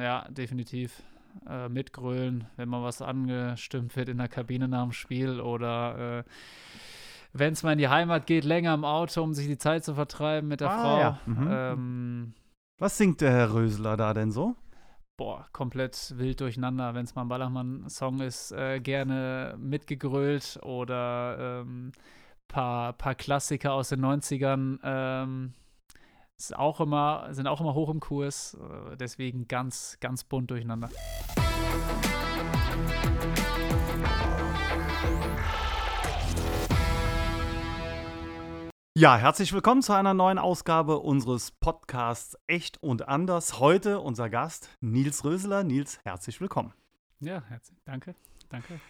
ja, definitiv. Äh, mitgrölen, wenn mal was angestimmt wird in der Kabine nach dem Spiel oder äh, wenn es mal in die Heimat geht, länger im Auto, um sich die Zeit zu vertreiben mit der Ah, Frau. ja. Mhm. Ähm, Was singt der Herr Rösler da denn so? boah, komplett wild durcheinander. Wenn es mal ein Ballermann-Song ist, äh, gerne mitgegrölt oder ähm, paar, paar Klassiker aus den 90ern. Ähm, ist auch immer, sind auch immer hoch im Kurs. Äh, deswegen ganz, ganz bunt durcheinander. Ja, herzlich willkommen zu einer neuen Ausgabe unseres Podcasts Echt und Anders. Heute unser Gast Nils Rösler. Nils, herzlich willkommen. Ja, herzlich. Danke. Danke.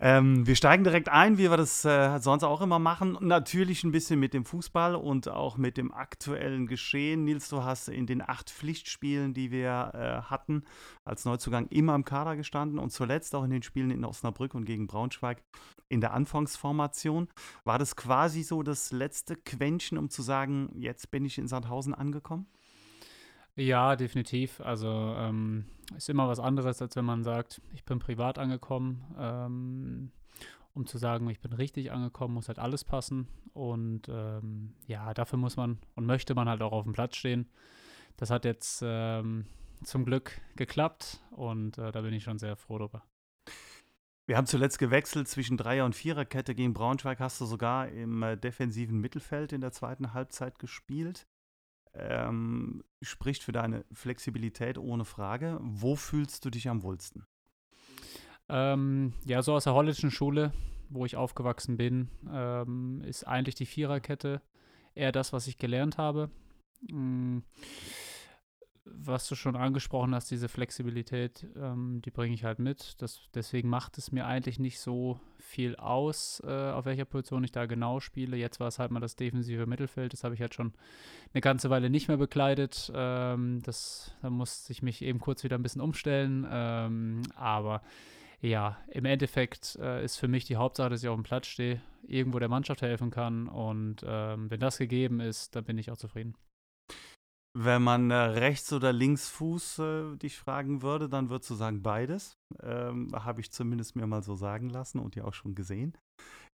Ähm, wir steigen direkt ein, wie wir das äh, sonst auch immer machen. Natürlich ein bisschen mit dem Fußball und auch mit dem aktuellen Geschehen. Nils, du hast in den acht Pflichtspielen, die wir äh, hatten, als Neuzugang immer im Kader gestanden und zuletzt auch in den Spielen in Osnabrück und gegen Braunschweig in der Anfangsformation. War das quasi so das letzte Quäntchen, um zu sagen, jetzt bin ich in Sandhausen angekommen? Ja, definitiv. Also ähm, ist immer was anderes, als wenn man sagt, ich bin privat angekommen. Ähm, um zu sagen, ich bin richtig angekommen, muss halt alles passen. Und ähm, ja, dafür muss man und möchte man halt auch auf dem Platz stehen. Das hat jetzt ähm, zum Glück geklappt und äh, da bin ich schon sehr froh drüber. Wir haben zuletzt gewechselt zwischen Dreier- und Viererkette. Gegen Braunschweig hast du sogar im äh, defensiven Mittelfeld in der zweiten Halbzeit gespielt. Ähm, spricht für deine Flexibilität ohne Frage. Wo fühlst du dich am wohlsten? Ähm, ja, so aus der holländischen Schule, wo ich aufgewachsen bin, ähm, ist eigentlich die Viererkette eher das, was ich gelernt habe. Mm, was du schon angesprochen hast, diese Flexibilität, ähm, die bringe ich halt mit. Das, deswegen macht es mir eigentlich nicht so viel aus, äh, auf welcher Position ich da genau spiele. Jetzt war es halt mal das defensive Mittelfeld. Das habe ich halt schon eine ganze Weile nicht mehr bekleidet. Ähm, das, da musste ich mich eben kurz wieder ein bisschen umstellen. Ähm, aber ja, im Endeffekt äh, ist für mich die Hauptsache, dass ich auf dem Platz stehe, irgendwo der Mannschaft helfen kann. Und ähm, wenn das gegeben ist, dann bin ich auch zufrieden. Wenn man äh, rechts oder links Fuß äh, dich fragen würde, dann würdest du sagen beides. Ähm, Habe ich zumindest mir mal so sagen lassen und ja auch schon gesehen.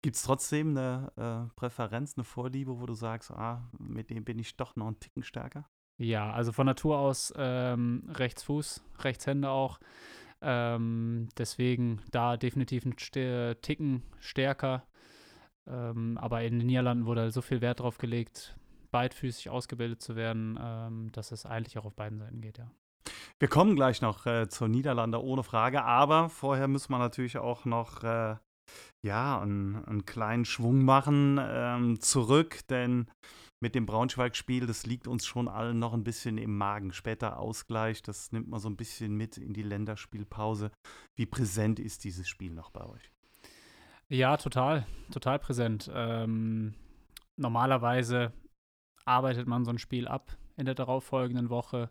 Gibt es trotzdem eine äh, Präferenz, eine Vorliebe, wo du sagst, ah, mit dem bin ich doch noch einen Ticken stärker? Ja, also von Natur aus ähm, Rechtshände auch. Ähm, deswegen da definitiv ein St Ticken stärker. Ähm, aber in den Niederlanden wurde so viel Wert drauf gelegt, beidfüßig ausgebildet zu werden, ähm, dass es eigentlich auch auf beiden Seiten geht, ja. Wir kommen gleich noch äh, zur Niederlande ohne Frage, aber vorher müssen wir natürlich auch noch äh, ja, einen, einen, kleinen Schwung machen ähm, zurück, denn mit dem Braunschweig-Spiel, das liegt uns schon allen noch ein bisschen im Magen. Später Ausgleich, das nimmt man so ein bisschen mit in die Länderspielpause. Wie präsent ist dieses Spiel noch bei euch? Ja, total, total präsent. Ähm, normalerweise arbeitet man so ein Spiel ab in der darauffolgenden Woche,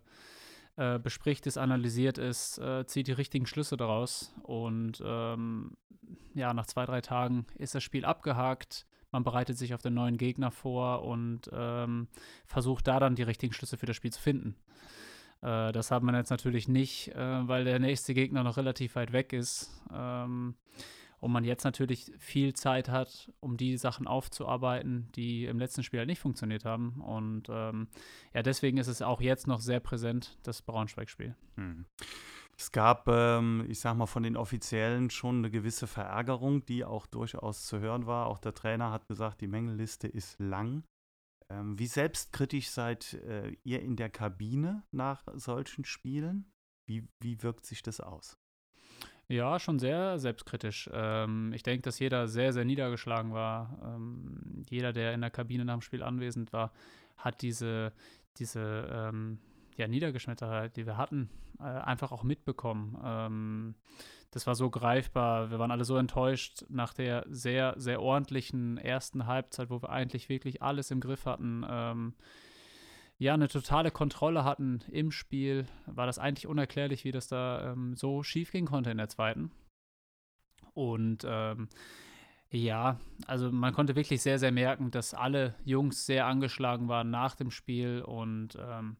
äh, bespricht es, analysiert es, äh, zieht die richtigen Schlüsse daraus und ähm, ja, nach zwei, drei Tagen ist das Spiel abgehakt. Man bereitet sich auf den neuen Gegner vor und ähm, versucht da dann die richtigen Schlüsse für das Spiel zu finden. Äh, das hat man jetzt natürlich nicht, äh, weil der nächste Gegner noch relativ weit weg ist. Ähm, und man jetzt natürlich viel Zeit hat, um die Sachen aufzuarbeiten, die im letzten Spiel halt nicht funktioniert haben. Und ähm, ja, deswegen ist es auch jetzt noch sehr präsent, das Braunschweig-Spiel. Hm. Es gab, ähm, ich sag mal, von den Offiziellen schon eine gewisse Verärgerung, die auch durchaus zu hören war. Auch der Trainer hat gesagt, die Mängelliste ist lang. Ähm, wie selbstkritisch seid äh, ihr in der Kabine nach solchen Spielen? Wie, wie wirkt sich das aus? Ja, schon sehr selbstkritisch. Ähm, ich denke, dass jeder sehr, sehr niedergeschlagen war. Ähm, jeder, der in der Kabine nach dem Spiel anwesend war, hat diese, diese ähm, ja, Niedergeschmetterheit, die wir hatten, äh, einfach auch mitbekommen. Ähm, das war so greifbar. Wir waren alle so enttäuscht nach der sehr, sehr ordentlichen ersten Halbzeit, wo wir eigentlich wirklich alles im Griff hatten ähm, ja, eine totale Kontrolle hatten im Spiel, war das eigentlich unerklärlich, wie das da ähm, so schief gehen konnte in der zweiten. Und ähm, ja, also man konnte wirklich sehr, sehr merken, dass alle Jungs sehr angeschlagen waren nach dem Spiel und ähm,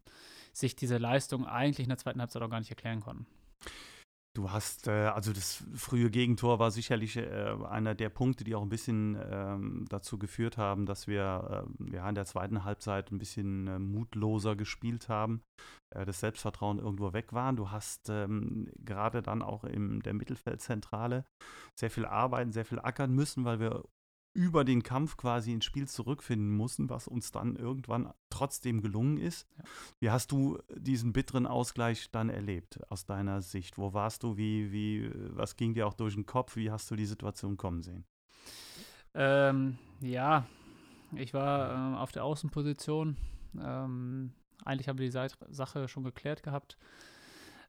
sich diese Leistung eigentlich in der zweiten Halbzeit auch gar nicht erklären konnten. Du hast, äh, also das frühe Gegentor war sicherlich äh, einer der Punkte, die auch ein bisschen ähm, dazu geführt haben, dass wir äh, ja, in der zweiten Halbzeit ein bisschen äh, mutloser gespielt haben, äh, das Selbstvertrauen irgendwo weg war. Du hast ähm, gerade dann auch in der Mittelfeldzentrale sehr viel arbeiten, sehr viel ackern müssen, weil wir über den Kampf quasi ins Spiel zurückfinden mussten, was uns dann irgendwann trotzdem gelungen ist. Wie hast du diesen bitteren Ausgleich dann erlebt aus deiner Sicht? Wo warst du? Wie, wie, was ging dir auch durch den Kopf? Wie hast du die Situation kommen sehen? Ähm, ja, ich war äh, auf der Außenposition. Ähm, eigentlich haben wir die Sache schon geklärt gehabt.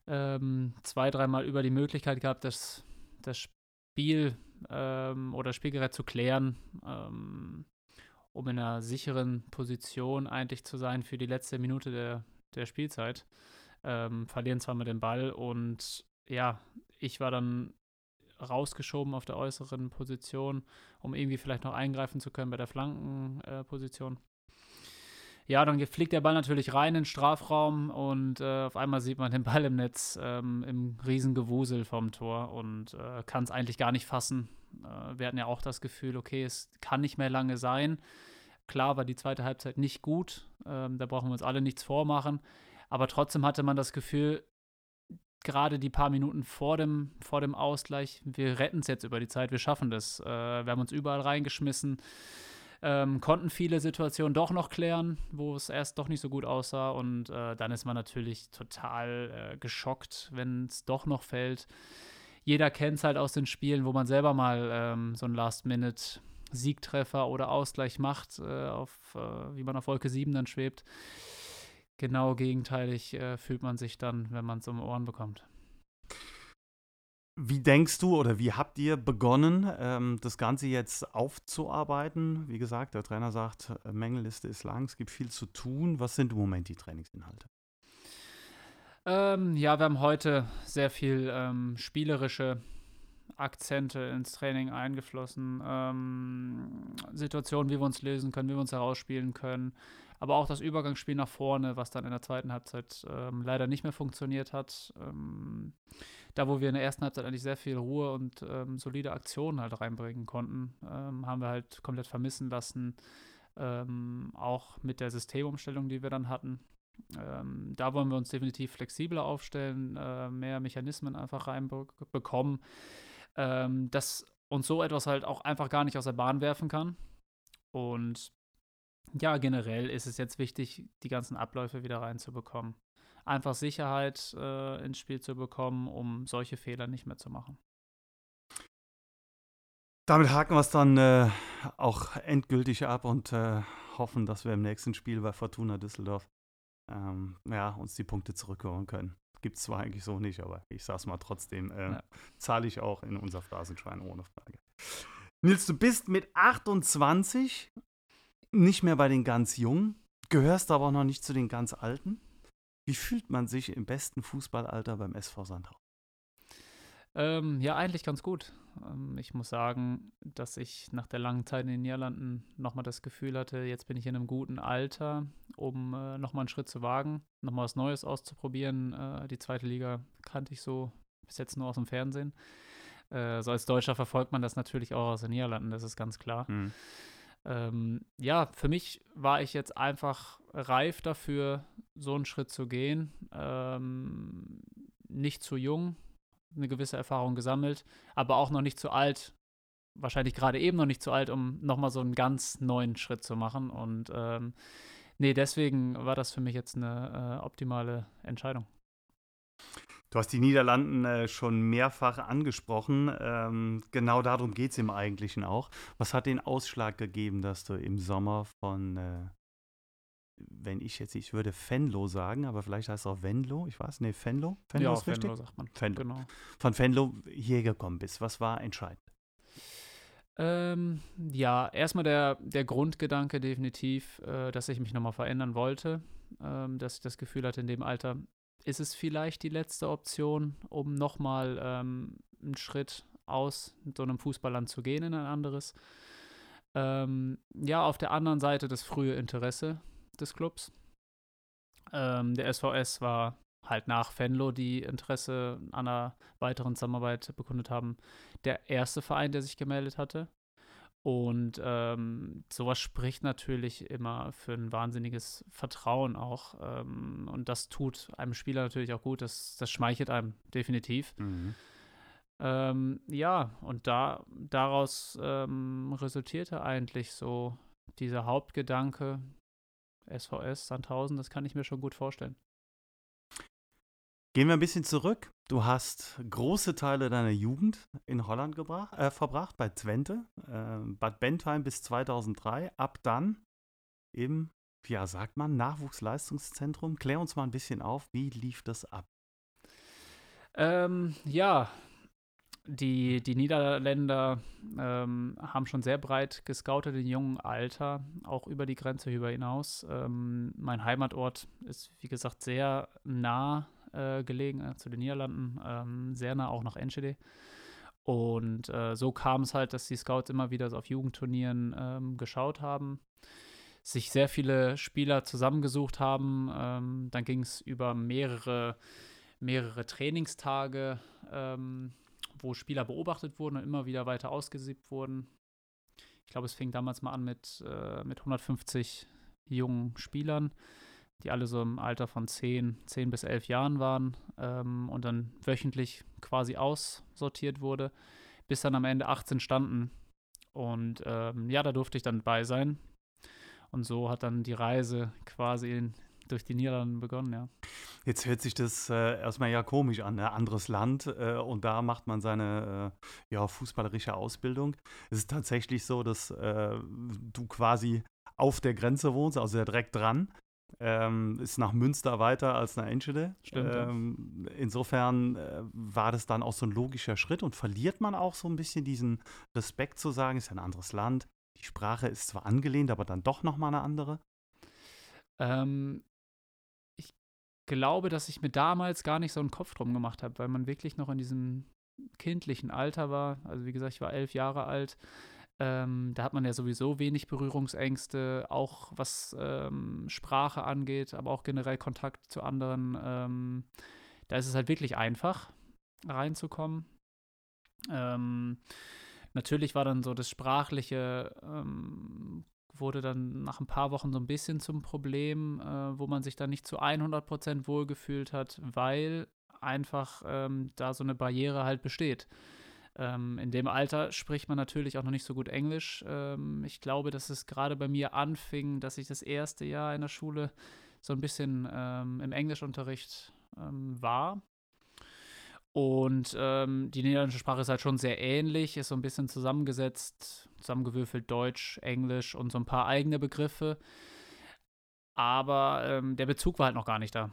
Ähm, zwei, dreimal über die Möglichkeit gehabt, das, das Spiel ähm, oder Spielgerät zu klären, ähm, um in einer sicheren Position eigentlich zu sein für die letzte Minute der, der Spielzeit. Ähm, verlieren zwar mit dem Ball und ja, ich war dann rausgeschoben auf der äußeren Position, um irgendwie vielleicht noch eingreifen zu können bei der Flankenposition. Äh, ja, dann fliegt der Ball natürlich rein in den Strafraum und äh, auf einmal sieht man den Ball im Netz ähm, im Riesengewusel vom Tor und äh, kann es eigentlich gar nicht fassen. Äh, wir hatten ja auch das Gefühl, okay, es kann nicht mehr lange sein. Klar war die zweite Halbzeit nicht gut, ähm, da brauchen wir uns alle nichts vormachen, aber trotzdem hatte man das Gefühl, gerade die paar Minuten vor dem, vor dem Ausgleich, wir retten es jetzt über die Zeit, wir schaffen das. Äh, wir haben uns überall reingeschmissen ähm, konnten viele Situationen doch noch klären, wo es erst doch nicht so gut aussah. Und äh, dann ist man natürlich total äh, geschockt, wenn es doch noch fällt. Jeder kennt es halt aus den Spielen, wo man selber mal ähm, so einen Last-Minute-Siegtreffer oder Ausgleich macht, äh, auf, äh, wie man auf Wolke 7 dann schwebt. Genau gegenteilig äh, fühlt man sich dann, wenn man es um Ohren bekommt. Wie denkst du oder wie habt ihr begonnen, ähm, das Ganze jetzt aufzuarbeiten? Wie gesagt, der Trainer sagt, äh, Mängelliste ist lang, es gibt viel zu tun. Was sind im Moment die Trainingsinhalte? Ähm, ja, wir haben heute sehr viel ähm, spielerische Akzente ins Training eingeflossen. Ähm, Situationen, wie wir uns lösen können, wie wir uns herausspielen können. Aber auch das Übergangsspiel nach vorne, was dann in der zweiten Halbzeit ähm, leider nicht mehr funktioniert hat. Ähm, da, wo wir in der ersten Halbzeit eigentlich sehr viel Ruhe und ähm, solide Aktionen halt reinbringen konnten, ähm, haben wir halt komplett vermissen lassen. Ähm, auch mit der Systemumstellung, die wir dann hatten. Ähm, da wollen wir uns definitiv flexibler aufstellen, äh, mehr Mechanismen einfach reinbekommen, ähm, dass uns so etwas halt auch einfach gar nicht aus der Bahn werfen kann. Und ja, generell ist es jetzt wichtig, die ganzen Abläufe wieder reinzubekommen einfach Sicherheit äh, ins Spiel zu bekommen, um solche Fehler nicht mehr zu machen. Damit haken wir es dann äh, auch endgültig ab und äh, hoffen, dass wir im nächsten Spiel bei Fortuna Düsseldorf ähm, ja, uns die Punkte zurückholen können. Gibt es zwar eigentlich so nicht, aber ich sag's mal trotzdem, äh, ja. zahle ich auch in unser Phrasenschwein ohne Frage. Nils, du bist mit 28 nicht mehr bei den ganz Jungen, gehörst aber auch noch nicht zu den ganz Alten. Wie fühlt man sich im besten Fußballalter beim SV Sandhausen? Ähm, ja, eigentlich ganz gut. Ähm, ich muss sagen, dass ich nach der langen Zeit in den Niederlanden nochmal das Gefühl hatte, jetzt bin ich in einem guten Alter, um äh, nochmal einen Schritt zu wagen, nochmal was Neues auszuprobieren. Äh, die zweite Liga kannte ich so bis jetzt nur aus dem Fernsehen. Äh, so als Deutscher verfolgt man das natürlich auch aus den Niederlanden, das ist ganz klar. Mhm. Ähm, ja, für mich war ich jetzt einfach reif dafür, so einen Schritt zu gehen. Ähm, nicht zu jung, eine gewisse Erfahrung gesammelt, aber auch noch nicht zu alt. Wahrscheinlich gerade eben noch nicht zu alt, um nochmal so einen ganz neuen Schritt zu machen. Und ähm, nee, deswegen war das für mich jetzt eine äh, optimale Entscheidung. Du hast die Niederlanden äh, schon mehrfach angesprochen. Ähm, genau darum geht es im Eigentlichen auch. Was hat den Ausschlag gegeben, dass du im Sommer von, äh, wenn ich jetzt, ich würde Fenlo sagen, aber vielleicht heißt es auch Venlo, ich weiß, nee, Fenlo? Fenlo ja, ist Fenlo richtig? sagt man. Fenlo. Genau. Von Fenlo hier gekommen bist. Was war entscheidend? Ähm, ja, erstmal der, der Grundgedanke definitiv, äh, dass ich mich nochmal verändern wollte, ähm, dass ich das Gefühl hatte, in dem Alter, ist es vielleicht die letzte Option, um nochmal ähm, einen Schritt aus so einem Fußballland zu gehen in ein anderes. Ähm, ja, auf der anderen Seite das frühe Interesse des Clubs. Ähm, der SVS war halt nach Fenlo, die Interesse an einer weiteren Zusammenarbeit bekundet haben, der erste Verein, der sich gemeldet hatte. Und ähm, sowas spricht natürlich immer für ein wahnsinniges Vertrauen auch. Ähm, und das tut einem Spieler natürlich auch gut. Das, das schmeichelt einem definitiv. Mhm. Ähm, ja, und da, daraus ähm, resultierte eigentlich so dieser Hauptgedanke, SVS, Sandhausen, das kann ich mir schon gut vorstellen. Gehen wir ein bisschen zurück. Du hast große Teile deiner Jugend in Holland gebracht, äh, verbracht, bei Twente, äh, Bad Bentheim bis 2003. Ab dann im, ja, sagt man, Nachwuchsleistungszentrum. Klär uns mal ein bisschen auf, wie lief das ab? Ähm, ja, die, die Niederländer ähm, haben schon sehr breit gescoutet in jungen Alter, auch über die Grenze hinaus. Ähm, mein Heimatort ist, wie gesagt, sehr nah äh, gelegen, äh, zu den Niederlanden, ähm, sehr nah auch nach Enschede. Und äh, so kam es halt, dass die Scouts immer wieder so auf Jugendturnieren ähm, geschaut haben, sich sehr viele Spieler zusammengesucht haben. Ähm, dann ging es über mehrere, mehrere Trainingstage, ähm, wo Spieler beobachtet wurden und immer wieder weiter ausgesiebt wurden. Ich glaube, es fing damals mal an mit, äh, mit 150 jungen Spielern die alle so im Alter von 10, 10 bis 11 Jahren waren ähm, und dann wöchentlich quasi aussortiert wurde, bis dann am Ende 18 standen. Und ähm, ja, da durfte ich dann bei sein. Und so hat dann die Reise quasi in, durch die Niederlande begonnen, ja. Jetzt hört sich das äh, erstmal ja komisch an, ein ne? anderes Land äh, und da macht man seine äh, ja, fußballerische Ausbildung. Es ist tatsächlich so, dass äh, du quasi auf der Grenze wohnst, also direkt dran. Ähm, ist nach Münster weiter als nach Enschede. Stimmt. Ähm, insofern äh, war das dann auch so ein logischer Schritt und verliert man auch so ein bisschen diesen Respekt zu sagen, ist ja ein anderes Land. Die Sprache ist zwar angelehnt, aber dann doch nochmal eine andere. Ähm, ich glaube, dass ich mir damals gar nicht so einen Kopf drum gemacht habe, weil man wirklich noch in diesem kindlichen Alter war. Also wie gesagt, ich war elf Jahre alt. Ähm, da hat man ja sowieso wenig Berührungsängste, auch was ähm, Sprache angeht, aber auch generell Kontakt zu anderen. Ähm, da ist es halt wirklich einfach, reinzukommen. Ähm, natürlich war dann so das Sprachliche, ähm, wurde dann nach ein paar Wochen so ein bisschen zum Problem, äh, wo man sich dann nicht zu 100% wohlgefühlt hat, weil einfach ähm, da so eine Barriere halt besteht. Ähm, in dem Alter spricht man natürlich auch noch nicht so gut Englisch. Ähm, ich glaube, dass es gerade bei mir anfing, dass ich das erste Jahr in der Schule so ein bisschen ähm, im Englischunterricht ähm, war. Und ähm, die niederländische Sprache ist halt schon sehr ähnlich, ist so ein bisschen zusammengesetzt, zusammengewürfelt Deutsch, Englisch und so ein paar eigene Begriffe. Aber ähm, der Bezug war halt noch gar nicht da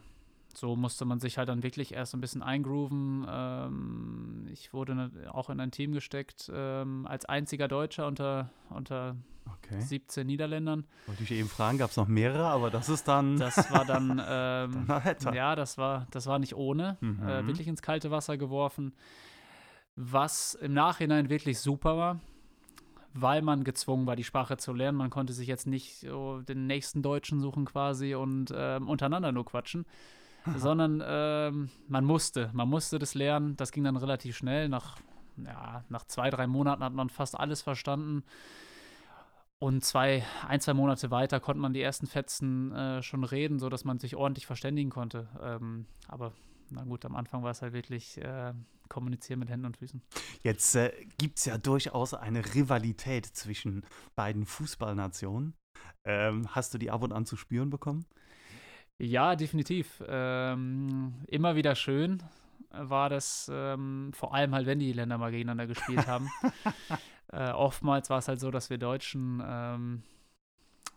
so musste man sich halt dann wirklich erst ein bisschen eingrooven. Ähm, ich wurde ne, auch in ein Team gesteckt ähm, als einziger Deutscher unter, unter okay. 17 Niederländern. Wollte ich eben fragen, gab es noch mehrere, aber das ist dann. Das war dann, ähm, ja, das war, das war nicht ohne. Mhm. Äh, wirklich ins kalte Wasser geworfen. Was im Nachhinein wirklich super war, weil man gezwungen war, die Sprache zu lernen. Man konnte sich jetzt nicht so den nächsten Deutschen suchen quasi und ähm, untereinander nur quatschen sondern ähm, man musste, man musste das lernen. Das ging dann relativ schnell. Nach, ja, nach zwei, drei Monaten hat man fast alles verstanden. Und zwei, ein, zwei Monate weiter konnte man die ersten Fetzen äh, schon reden, sodass man sich ordentlich verständigen konnte. Ähm, aber na gut, am Anfang war es halt wirklich äh, kommunizieren mit Händen und Füßen. Jetzt äh, gibt es ja durchaus eine Rivalität zwischen beiden Fußballnationen. Ähm, hast du die ab und an zu spüren bekommen? Ja, definitiv. Ähm, immer wieder schön war das, ähm, vor allem halt, wenn die Länder mal gegeneinander gespielt haben. äh, oftmals war es halt so, dass wir Deutschen, ähm,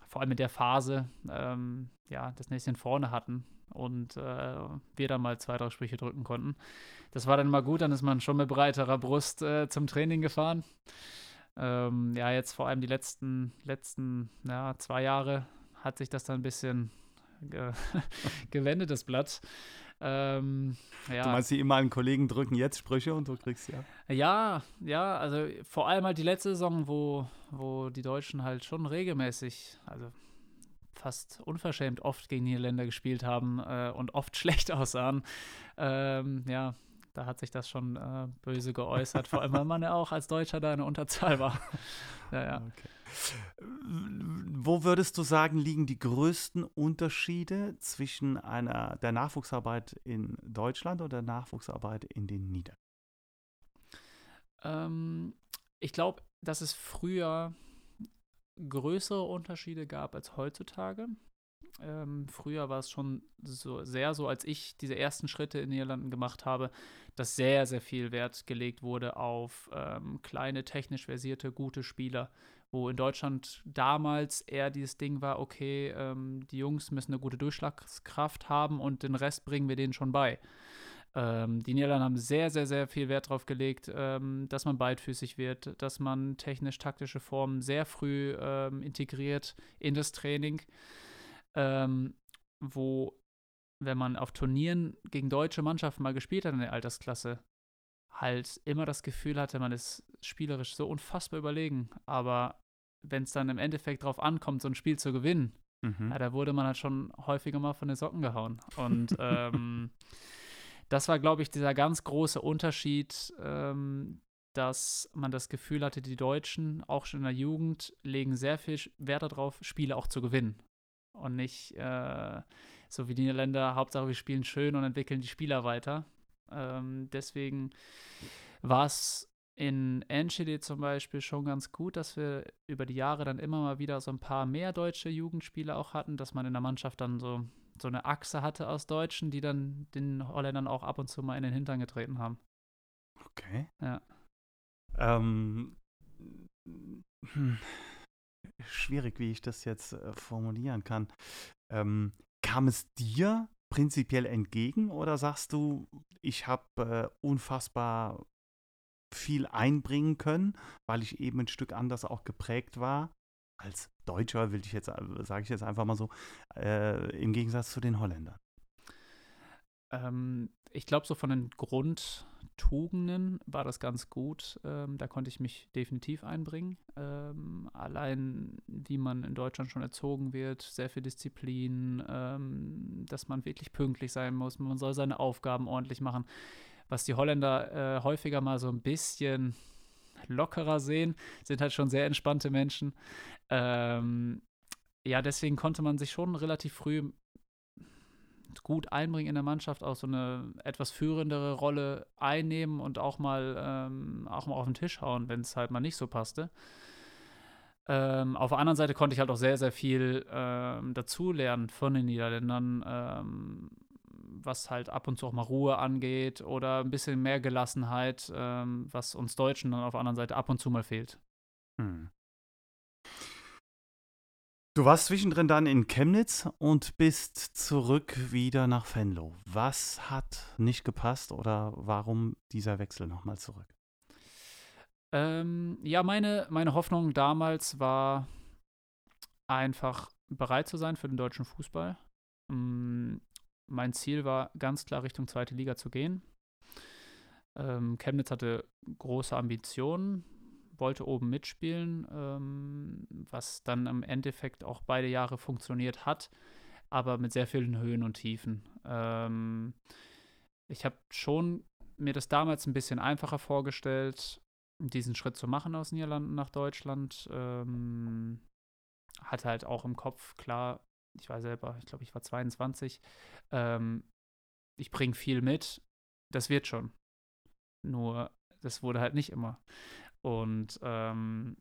vor allem in der Phase, ähm, ja, das Näschen vorne hatten und äh, wir dann mal zwei, drei Sprüche drücken konnten. Das war dann mal gut, dann ist man schon mit breiterer Brust äh, zum Training gefahren. Ähm, ja, jetzt vor allem die letzten, letzten ja, zwei Jahre hat sich das dann ein bisschen ge gewendetes Blatt. Ähm, ja. Du meinst, die ehemaligen Kollegen drücken jetzt Sprüche und du kriegst ja. Ja, ja, also vor allem halt die letzte Saison, wo, wo die Deutschen halt schon regelmäßig, also fast unverschämt oft gegen Niederländer gespielt haben äh, und oft schlecht aussahen. Ähm, ja, da hat sich das schon äh, böse geäußert, vor allem weil man ja auch als Deutscher da in der Unterzahl war. ja, ja. Okay. Wo würdest du sagen, liegen die größten Unterschiede zwischen einer der Nachwuchsarbeit in Deutschland oder der Nachwuchsarbeit in den Niederlanden? Ähm, ich glaube, dass es früher größere Unterschiede gab als heutzutage. Ähm, früher war es schon so sehr so, als ich diese ersten Schritte in Niederlanden gemacht habe, dass sehr, sehr viel Wert gelegt wurde auf ähm, kleine, technisch versierte, gute Spieler. Wo in Deutschland damals eher dieses Ding war, okay, ähm, die Jungs müssen eine gute Durchschlagskraft haben und den Rest bringen wir denen schon bei. Ähm, die Niederlande haben sehr, sehr, sehr viel Wert darauf gelegt, ähm, dass man beidfüßig wird, dass man technisch-taktische Formen sehr früh ähm, integriert in das Training, ähm, wo, wenn man auf Turnieren gegen deutsche Mannschaften mal gespielt hat in der Altersklasse, halt immer das Gefühl hatte, man ist spielerisch so unfassbar überlegen. Aber wenn es dann im Endeffekt darauf ankommt, so ein Spiel zu gewinnen, mhm. ja, da wurde man halt schon häufiger mal von den Socken gehauen. Und ähm, das war, glaube ich, dieser ganz große Unterschied, ähm, dass man das Gefühl hatte, die Deutschen, auch schon in der Jugend, legen sehr viel Wert darauf, Spiele auch zu gewinnen. Und nicht äh, so wie die Niederländer, Hauptsache wir spielen schön und entwickeln die Spieler weiter. Ähm, deswegen war es in Enschede zum Beispiel schon ganz gut, dass wir über die Jahre dann immer mal wieder so ein paar mehr deutsche Jugendspieler auch hatten, dass man in der Mannschaft dann so so eine Achse hatte aus Deutschen, die dann den Holländern auch ab und zu mal in den Hintern getreten haben. Okay. Ja. Ähm, hm, schwierig, wie ich das jetzt äh, formulieren kann. Ähm, kam es dir prinzipiell entgegen oder sagst du, ich habe äh, unfassbar viel einbringen können, weil ich eben ein Stück anders auch geprägt war als Deutscher, will ich jetzt, sage ich jetzt einfach mal so, äh, im Gegensatz zu den Holländern? Ähm, ich glaube, so von den Grundtugenden war das ganz gut. Ähm, da konnte ich mich definitiv einbringen. Ähm, allein, wie man in Deutschland schon erzogen wird, sehr viel Disziplin, ähm, dass man wirklich pünktlich sein muss, man soll seine Aufgaben ordentlich machen. Was die Holländer äh, häufiger mal so ein bisschen lockerer sehen, sind halt schon sehr entspannte Menschen. Ähm, ja, deswegen konnte man sich schon relativ früh gut einbringen in der Mannschaft, auch so eine etwas führendere Rolle einnehmen und auch mal, ähm, auch mal auf den Tisch hauen, wenn es halt mal nicht so passte. Ähm, auf der anderen Seite konnte ich halt auch sehr, sehr viel ähm, dazulernen von den Niederländern, ähm, was halt ab und zu auch mal Ruhe angeht oder ein bisschen mehr Gelassenheit, ähm, was uns Deutschen dann auf der anderen Seite ab und zu mal fehlt. Hm. Du warst zwischendrin dann in Chemnitz und bist zurück wieder nach Venlo. Was hat nicht gepasst oder warum dieser Wechsel nochmal zurück? Ähm, ja, meine, meine Hoffnung damals war einfach bereit zu sein für den deutschen Fußball. Ähm, mein Ziel war ganz klar Richtung zweite Liga zu gehen. Ähm, Chemnitz hatte große Ambitionen, wollte oben mitspielen, ähm, was dann im Endeffekt auch beide Jahre funktioniert hat, aber mit sehr vielen Höhen und Tiefen. Ähm, ich habe schon mir das damals ein bisschen einfacher vorgestellt, diesen Schritt zu machen aus Niederlanden nach Deutschland. Ähm, hatte halt auch im Kopf klar, ich war selber, ich glaube, ich war 22. Ähm, ich bringe viel mit, das wird schon. Nur, das wurde halt nicht immer. Und ähm,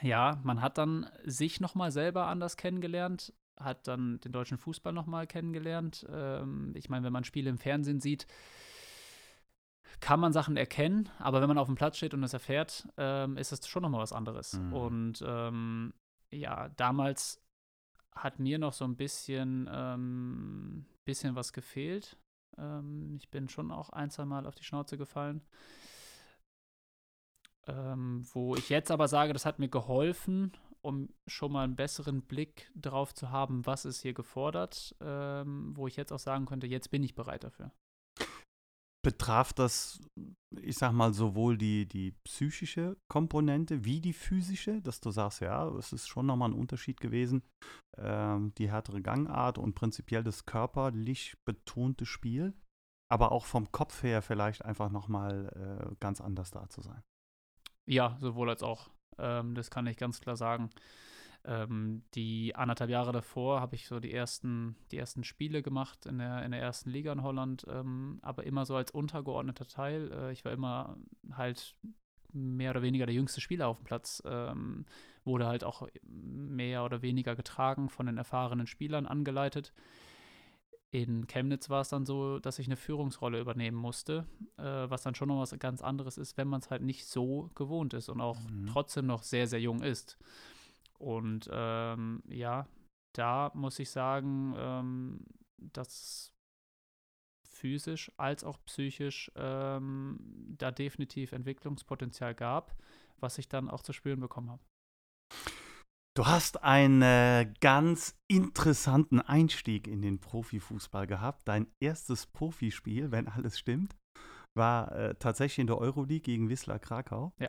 ja, man hat dann sich nochmal selber anders kennengelernt, hat dann den deutschen Fußball nochmal kennengelernt. Ähm, ich meine, wenn man Spiele im Fernsehen sieht, kann man Sachen erkennen, aber wenn man auf dem Platz steht und es erfährt, ähm, ist es schon nochmal was anderes. Mhm. Und ähm, ja, damals hat mir noch so ein bisschen, ähm, bisschen was gefehlt. Ähm, ich bin schon auch ein, zwei Mal auf die Schnauze gefallen. Ähm, wo ich jetzt aber sage, das hat mir geholfen, um schon mal einen besseren Blick drauf zu haben, was ist hier gefordert, ähm, wo ich jetzt auch sagen könnte, jetzt bin ich bereit dafür. betraf das, ich sag mal, sowohl die, die psychische Komponente wie die physische, dass du sagst, ja, es ist schon nochmal ein Unterschied gewesen, ähm, die härtere Gangart und prinzipiell das körperlich betonte Spiel, aber auch vom Kopf her vielleicht einfach nochmal äh, ganz anders da zu sein. Ja, sowohl als auch. Ähm, das kann ich ganz klar sagen. Ähm, die anderthalb Jahre davor habe ich so die ersten, die ersten Spiele gemacht in der, in der ersten Liga in Holland, ähm, aber immer so als untergeordneter Teil. Äh, ich war immer halt mehr oder weniger der jüngste Spieler auf dem Platz, ähm, wurde halt auch mehr oder weniger getragen von den erfahrenen Spielern angeleitet. In Chemnitz war es dann so, dass ich eine Führungsrolle übernehmen musste, äh, was dann schon noch was ganz anderes ist, wenn man es halt nicht so gewohnt ist und auch mhm. trotzdem noch sehr, sehr jung ist. Und ähm, ja, da muss ich sagen, ähm, dass physisch als auch psychisch ähm, da definitiv Entwicklungspotenzial gab, was ich dann auch zu spüren bekommen habe. Du hast einen äh, ganz interessanten Einstieg in den Profifußball gehabt. Dein erstes Profispiel, wenn alles stimmt, war äh, tatsächlich in der Euroleague gegen Wisla Krakau. Ja.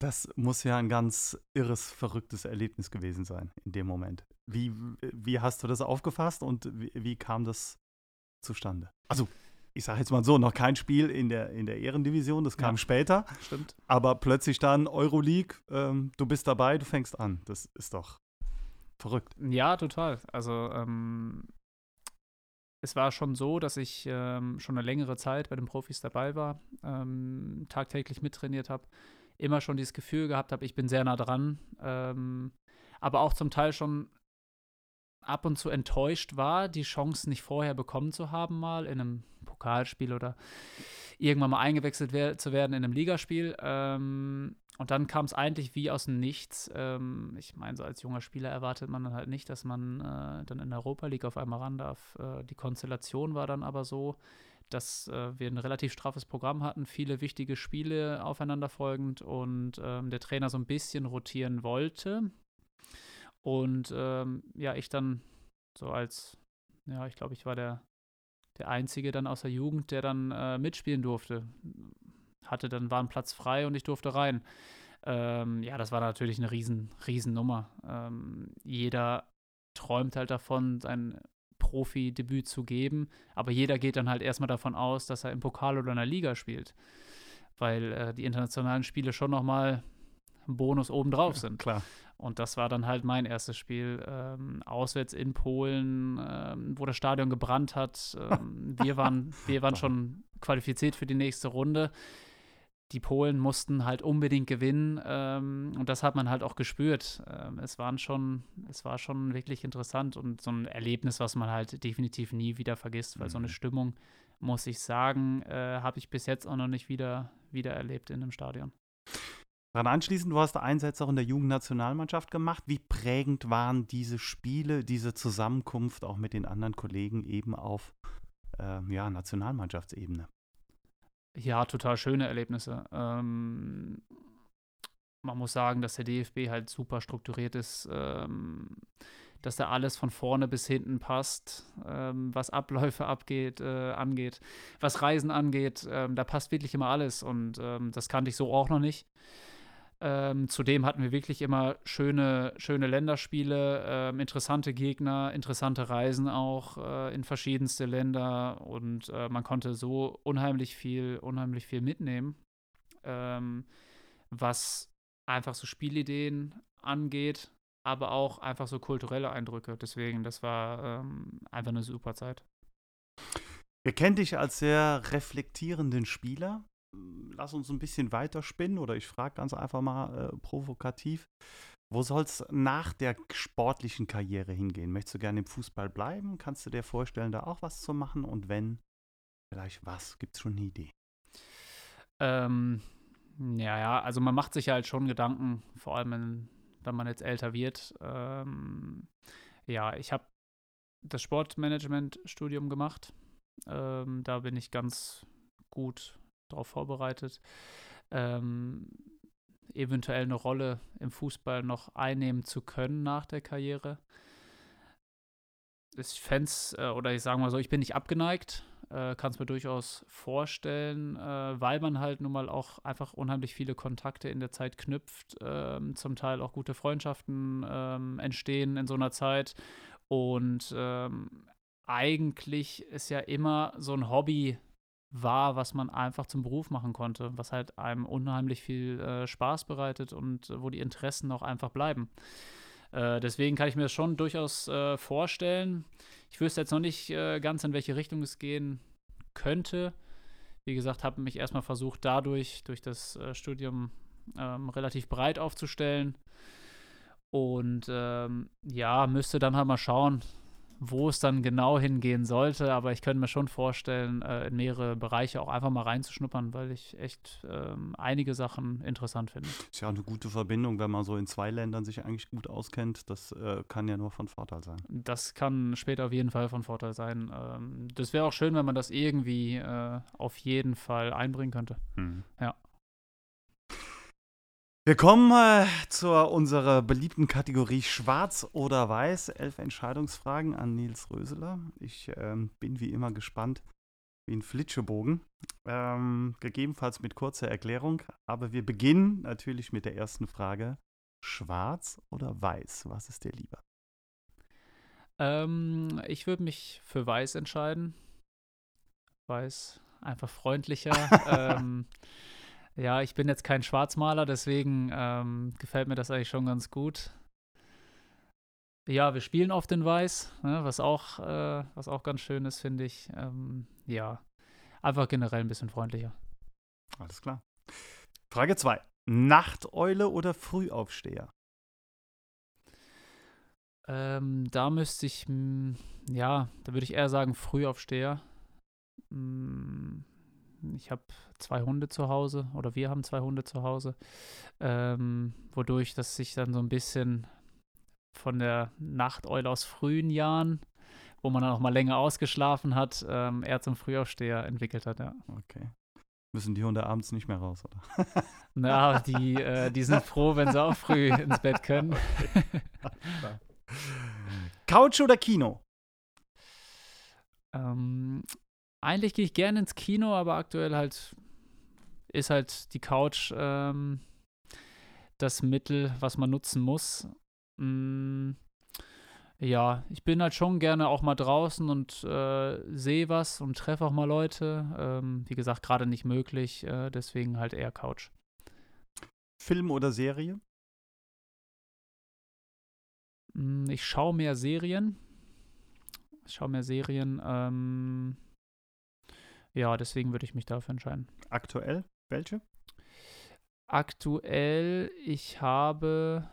Das muss ja ein ganz irres, verrücktes Erlebnis gewesen sein in dem Moment. Wie, wie hast du das aufgefasst und wie, wie kam das zustande? Also, ich sage jetzt mal so, noch kein Spiel in der, in der Ehrendivision, das kam ja, später. Stimmt. Aber plötzlich dann Euroleague, ähm, du bist dabei, du fängst an. Das ist doch verrückt. Ja, total. Also, ähm, es war schon so, dass ich ähm, schon eine längere Zeit bei den Profis dabei war, ähm, tagtäglich mittrainiert habe immer schon dieses Gefühl gehabt habe, ich bin sehr nah dran, ähm, aber auch zum Teil schon ab und zu enttäuscht war, die Chance nicht vorher bekommen zu haben, mal in einem Pokalspiel oder irgendwann mal eingewechselt wer zu werden in einem Ligaspiel. Ähm, und dann kam es eigentlich wie aus dem Nichts. Ähm, ich meine, so als junger Spieler erwartet man dann halt nicht, dass man äh, dann in der Europa League auf einmal ran darf. Äh, die Konstellation war dann aber so, dass äh, wir ein relativ straffes Programm hatten, viele wichtige Spiele aufeinanderfolgend und ähm, der Trainer so ein bisschen rotieren wollte. Und ähm, ja, ich dann so als, ja, ich glaube, ich war der, der Einzige dann aus der Jugend, der dann äh, mitspielen durfte. Hatte dann, war ein Platz frei und ich durfte rein. Ähm, ja, das war natürlich eine riesen, riesen Nummer. Ähm, jeder träumt halt davon, sein Profi-Debüt zu geben. Aber jeder geht dann halt erstmal davon aus, dass er im Pokal oder in der Liga spielt. Weil äh, die internationalen Spiele schon nochmal ein Bonus obendrauf sind. Klar. Und das war dann halt mein erstes Spiel. Ähm, auswärts in Polen, ähm, wo das Stadion gebrannt hat. Ähm, wir waren, wir waren schon qualifiziert für die nächste Runde die Polen mussten halt unbedingt gewinnen ähm, und das hat man halt auch gespürt. Ähm, es waren schon, es war schon wirklich interessant und so ein Erlebnis, was man halt definitiv nie wieder vergisst, weil mhm. so eine mhm. Stimmung, muss ich sagen, äh, habe ich bis jetzt auch noch nicht wieder, wieder erlebt in einem Stadion. Daran anschließend, du hast Einsätze auch in der Jugendnationalmannschaft gemacht. Wie prägend waren diese Spiele, diese Zusammenkunft auch mit den anderen Kollegen eben auf äh, ja, Nationalmannschaftsebene? Ja, total schöne Erlebnisse. Ähm, man muss sagen, dass der DFB halt super strukturiert ist, ähm, dass da alles von vorne bis hinten passt, ähm, was Abläufe abgeht, äh, angeht, was Reisen angeht. Ähm, da passt wirklich immer alles und ähm, das kannte ich so auch noch nicht. Ähm, zudem hatten wir wirklich immer schöne, schöne Länderspiele, ähm, interessante Gegner, interessante Reisen auch äh, in verschiedenste Länder und äh, man konnte so unheimlich viel, unheimlich viel mitnehmen, ähm, was einfach so Spielideen angeht, aber auch einfach so kulturelle Eindrücke. Deswegen, das war ähm, einfach eine super Zeit. Wir kennen dich als sehr reflektierenden Spieler lass uns ein bisschen weiter spinnen oder ich frage ganz einfach mal äh, provokativ. Wo soll es nach der sportlichen Karriere hingehen? Möchtest du gerne im Fußball bleiben? Kannst du dir vorstellen, da auch was zu machen? Und wenn, vielleicht was? Gibt es schon eine Idee? Ähm, ja, ja, also man macht sich halt schon Gedanken, vor allem wenn, wenn man jetzt älter wird. Ähm, ja, ich habe das Sportmanagement-Studium gemacht. Ähm, da bin ich ganz gut darauf vorbereitet, ähm, eventuell eine Rolle im Fußball noch einnehmen zu können nach der Karriere. Ich fände äh, oder ich sage mal so, ich bin nicht abgeneigt. äh, kann es mir durchaus vorstellen, äh, weil man halt nun mal auch einfach unheimlich viele Kontakte in der Zeit knüpft, ähm, zum Teil auch gute Freundschaften ähm, entstehen in so einer Zeit. Und ähm, eigentlich ist ja immer so ein Hobby war, was man einfach zum Beruf machen konnte, was halt einem unheimlich viel äh, Spaß bereitet und äh, wo die Interessen auch einfach bleiben. Äh, deswegen kann ich mir das schon durchaus äh, vorstellen. Ich wüsste jetzt noch nicht äh, ganz, in welche Richtung es gehen könnte. Wie gesagt, habe mich erstmal versucht, dadurch, durch das äh, Studium ähm, relativ breit aufzustellen. Und ähm, ja, müsste dann halt mal schauen, wo es dann genau hingehen sollte, aber ich könnte mir schon vorstellen, äh, in mehrere Bereiche auch einfach mal reinzuschnuppern, weil ich echt ähm, einige Sachen interessant finde. Ist ja eine gute Verbindung, wenn man so in zwei Ländern sich eigentlich gut auskennt. Das äh, kann ja nur von Vorteil sein. Das kann später auf jeden Fall von Vorteil sein. Ähm, das wäre auch schön, wenn man das irgendwie äh, auf jeden Fall einbringen könnte. Hm. Ja. Wir kommen äh, zu unserer beliebten Kategorie Schwarz oder Weiß. Elf Entscheidungsfragen an Nils Röseler. Ich ähm, bin wie immer gespannt wie ein Flitschebogen. Ähm, gegebenenfalls mit kurzer Erklärung. Aber wir beginnen natürlich mit der ersten Frage. Schwarz oder Weiß? Was ist dir lieber? Ähm, ich würde mich für Weiß entscheiden. Weiß einfach freundlicher. ähm, ja, ich bin jetzt kein Schwarzmaler, deswegen ähm, gefällt mir das eigentlich schon ganz gut. Ja, wir spielen oft in Weiß, ne, was, auch, äh, was auch ganz schön ist, finde ich. Ähm, ja, einfach generell ein bisschen freundlicher. Alles klar. Frage 2. Nachteule oder Frühaufsteher? Ähm, da müsste ich, ja, da würde ich eher sagen Frühaufsteher. Mm, ich habe zwei Hunde zu Hause oder wir haben zwei Hunde zu Hause, ähm, wodurch das sich dann so ein bisschen von der Nachteule aus frühen Jahren, wo man dann auch mal länger ausgeschlafen hat, ähm, eher zum Frühaufsteher entwickelt hat, ja. Okay. Müssen die Hunde abends nicht mehr raus, oder? Na, die, äh, die sind froh, wenn sie auch früh ins Bett können. Couch oder Kino? Ähm, eigentlich gehe ich gerne ins Kino, aber aktuell halt ist halt die Couch ähm, das Mittel, was man nutzen muss. Mm, ja, ich bin halt schon gerne auch mal draußen und äh, sehe was und treffe auch mal Leute. Ähm, wie gesagt, gerade nicht möglich, äh, deswegen halt eher Couch. Film oder Serie? Mm, ich schaue mehr Serien. Ich schaue mehr Serien. Ähm, ja, deswegen würde ich mich dafür entscheiden. Aktuell? Welche? Aktuell, ich habe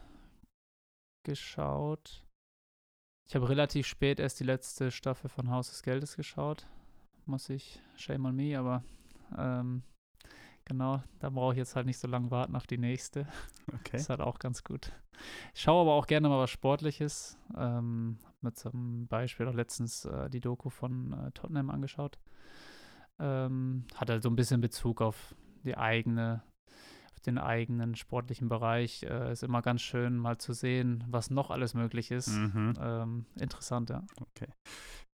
geschaut. Ich habe relativ spät erst die letzte Staffel von Haus des Geldes geschaut. Muss ich, shame on me, aber ähm, genau, da brauche ich jetzt halt nicht so lange warten auf die nächste. Okay. ist halt auch ganz gut. Ich schaue aber auch gerne mal was Sportliches. Ähm, mit zum Beispiel auch letztens äh, die Doku von äh, Tottenham angeschaut. Ähm, hat halt so ein bisschen Bezug auf die eigene, auf den eigenen sportlichen Bereich. Äh, ist immer ganz schön, mal zu sehen, was noch alles möglich ist. Mhm. Ähm, interessant, ja. Okay.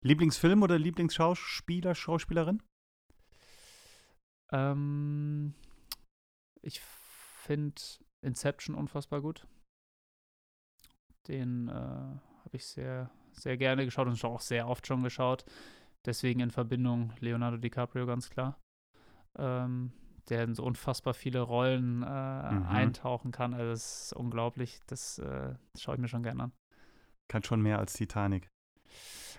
Lieblingsfilm oder Lieblingsschauspieler, Schauspielerin? Ähm, ich finde Inception unfassbar gut. Den äh, habe ich sehr, sehr gerne geschaut und auch sehr oft schon geschaut. Deswegen in Verbindung Leonardo DiCaprio ganz klar. Ähm, der in so unfassbar viele Rollen äh, mhm. eintauchen kann. Also das ist unglaublich. Das, äh, das schaue ich mir schon gerne an. Kann schon mehr als Titanic.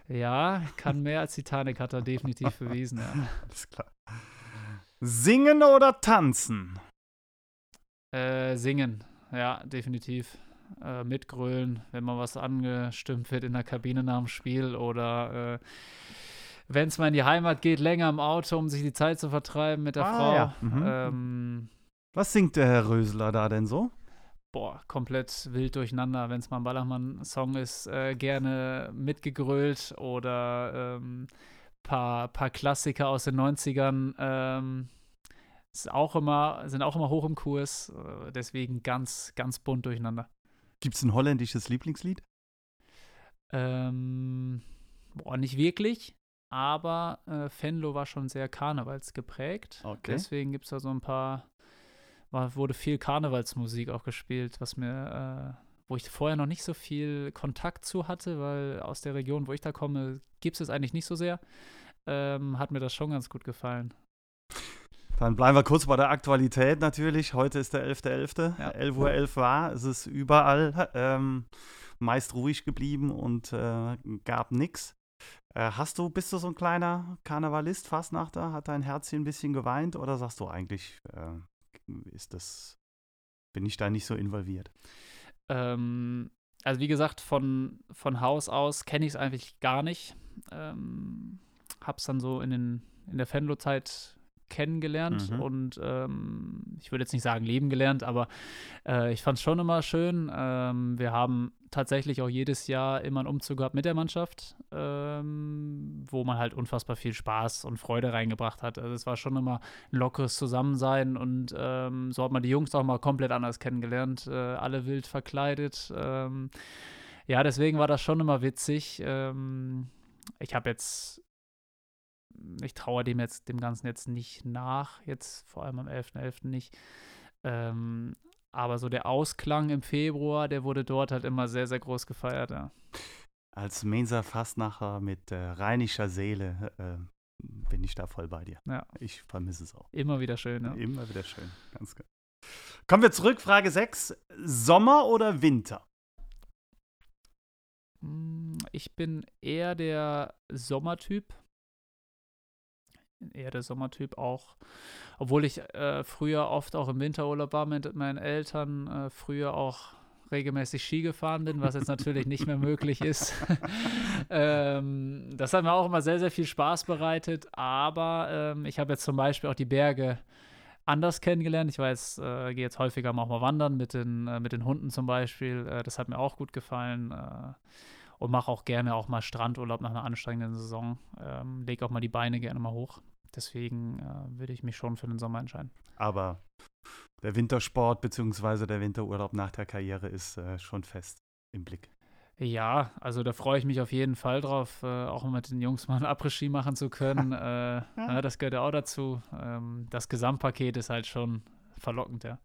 Ja, kann mehr als Titanic, hat er definitiv bewiesen, ja. Alles klar. Singen oder tanzen? Äh, singen, ja, definitiv. Äh, mitgrölen, wenn mal was angestimmt wird in der Kabine nach dem Spiel oder äh, wenn es mal in die Heimat geht, länger im Auto, um sich die Zeit zu vertreiben mit der ah, Frau. Ja. Mhm. Ähm, Was singt der Herr Rösler da denn so? Boah, komplett wild durcheinander. Wenn es mal ein Ballermann-Song ist, äh, gerne mitgegrölt oder ähm, paar, paar Klassiker aus den 90ern. Ähm, ist auch immer, sind auch immer hoch im Kurs. Äh, deswegen ganz, ganz bunt durcheinander. Gibt es ein holländisches Lieblingslied? Ähm, boah, nicht wirklich. Aber äh, Venlo war schon sehr karnevalsgeprägt. Okay. Deswegen gibt es da so ein paar, war, wurde viel Karnevalsmusik auch gespielt, was mir, äh, wo ich vorher noch nicht so viel Kontakt zu hatte, weil aus der Region, wo ich da komme, gibt es es eigentlich nicht so sehr. Ähm, hat mir das schon ganz gut gefallen. Dann bleiben wir kurz bei der Aktualität natürlich. Heute ist der 11.11. Ja. 11.11 Uhr 11 war. Es ist überall ähm, meist ruhig geblieben und äh, gab nichts. Äh, hast du, bist du so ein kleiner Karnevalist, Fastnachter? Hat dein Herzchen ein bisschen geweint oder sagst du eigentlich, äh, ist das, bin ich da nicht so involviert? Ähm, also wie gesagt, von, von Haus aus kenne ich es eigentlich gar nicht. Ähm, hab's dann so in, den, in der Fenlo-Zeit kennengelernt Mhm. und ähm, ich würde jetzt nicht sagen leben gelernt, aber äh, ich fand es schon immer schön. Ähm, wir haben tatsächlich auch jedes Jahr immer einen Umzug gehabt mit der Mannschaft, ähm, wo man halt unfassbar viel Spaß und Freude reingebracht hat. Also es war schon immer ein lockeres Zusammensein und ähm, so hat man die Jungs auch mal komplett anders kennengelernt, äh, alle wild verkleidet. Ähm, ja, deswegen war das schon immer witzig. Ähm, ich habe jetzt ich traue dem jetzt dem Ganzen jetzt nicht nach, jetzt vor allem am 11.11. nicht. Ähm, aber so der Ausklang im Februar, der wurde dort halt immer sehr, sehr groß gefeiert, ja. Als Mensa Fastnacher mit äh, rheinischer Seele äh, bin ich da voll bei dir. Ja. Ich vermisse es auch. Immer wieder schön, ja. Immer wieder schön. Ganz gut. Kommen wir zurück, Frage 6. Sommer oder Winter? Mm, Ich bin eher der Sommertyp. Eher der Sommertyp auch. Obwohl ich äh, früher oft auch im Winterurlaub war mit meinen Eltern, äh, früher auch regelmäßig Ski gefahren bin, was jetzt natürlich nicht mehr möglich ist. ähm, das hat mir auch immer sehr, sehr viel Spaß bereitet, aber ähm, ich habe jetzt zum Beispiel auch die Berge anders kennengelernt. Ich weiß, äh, gehe jetzt häufiger mal auch mal wandern mit den, äh, mit den Hunden zum Beispiel. Äh, das hat mir auch gut gefallen. Äh, und mache auch gerne auch mal Strandurlaub nach einer anstrengenden Saison. Ähm, Lege auch mal die Beine gerne mal hoch. Deswegen äh, würde ich mich schon für den Sommer entscheiden. Aber der Wintersport bzw. der Winterurlaub nach der Karriere ist äh, schon fest im Blick. Ja, also da freue ich mich auf jeden Fall drauf, äh, auch mit den Jungs mal einen Après-Ski machen zu können. äh, ja, das gehört ja auch dazu. Ähm, das Gesamtpaket ist halt schon verlockend, ja.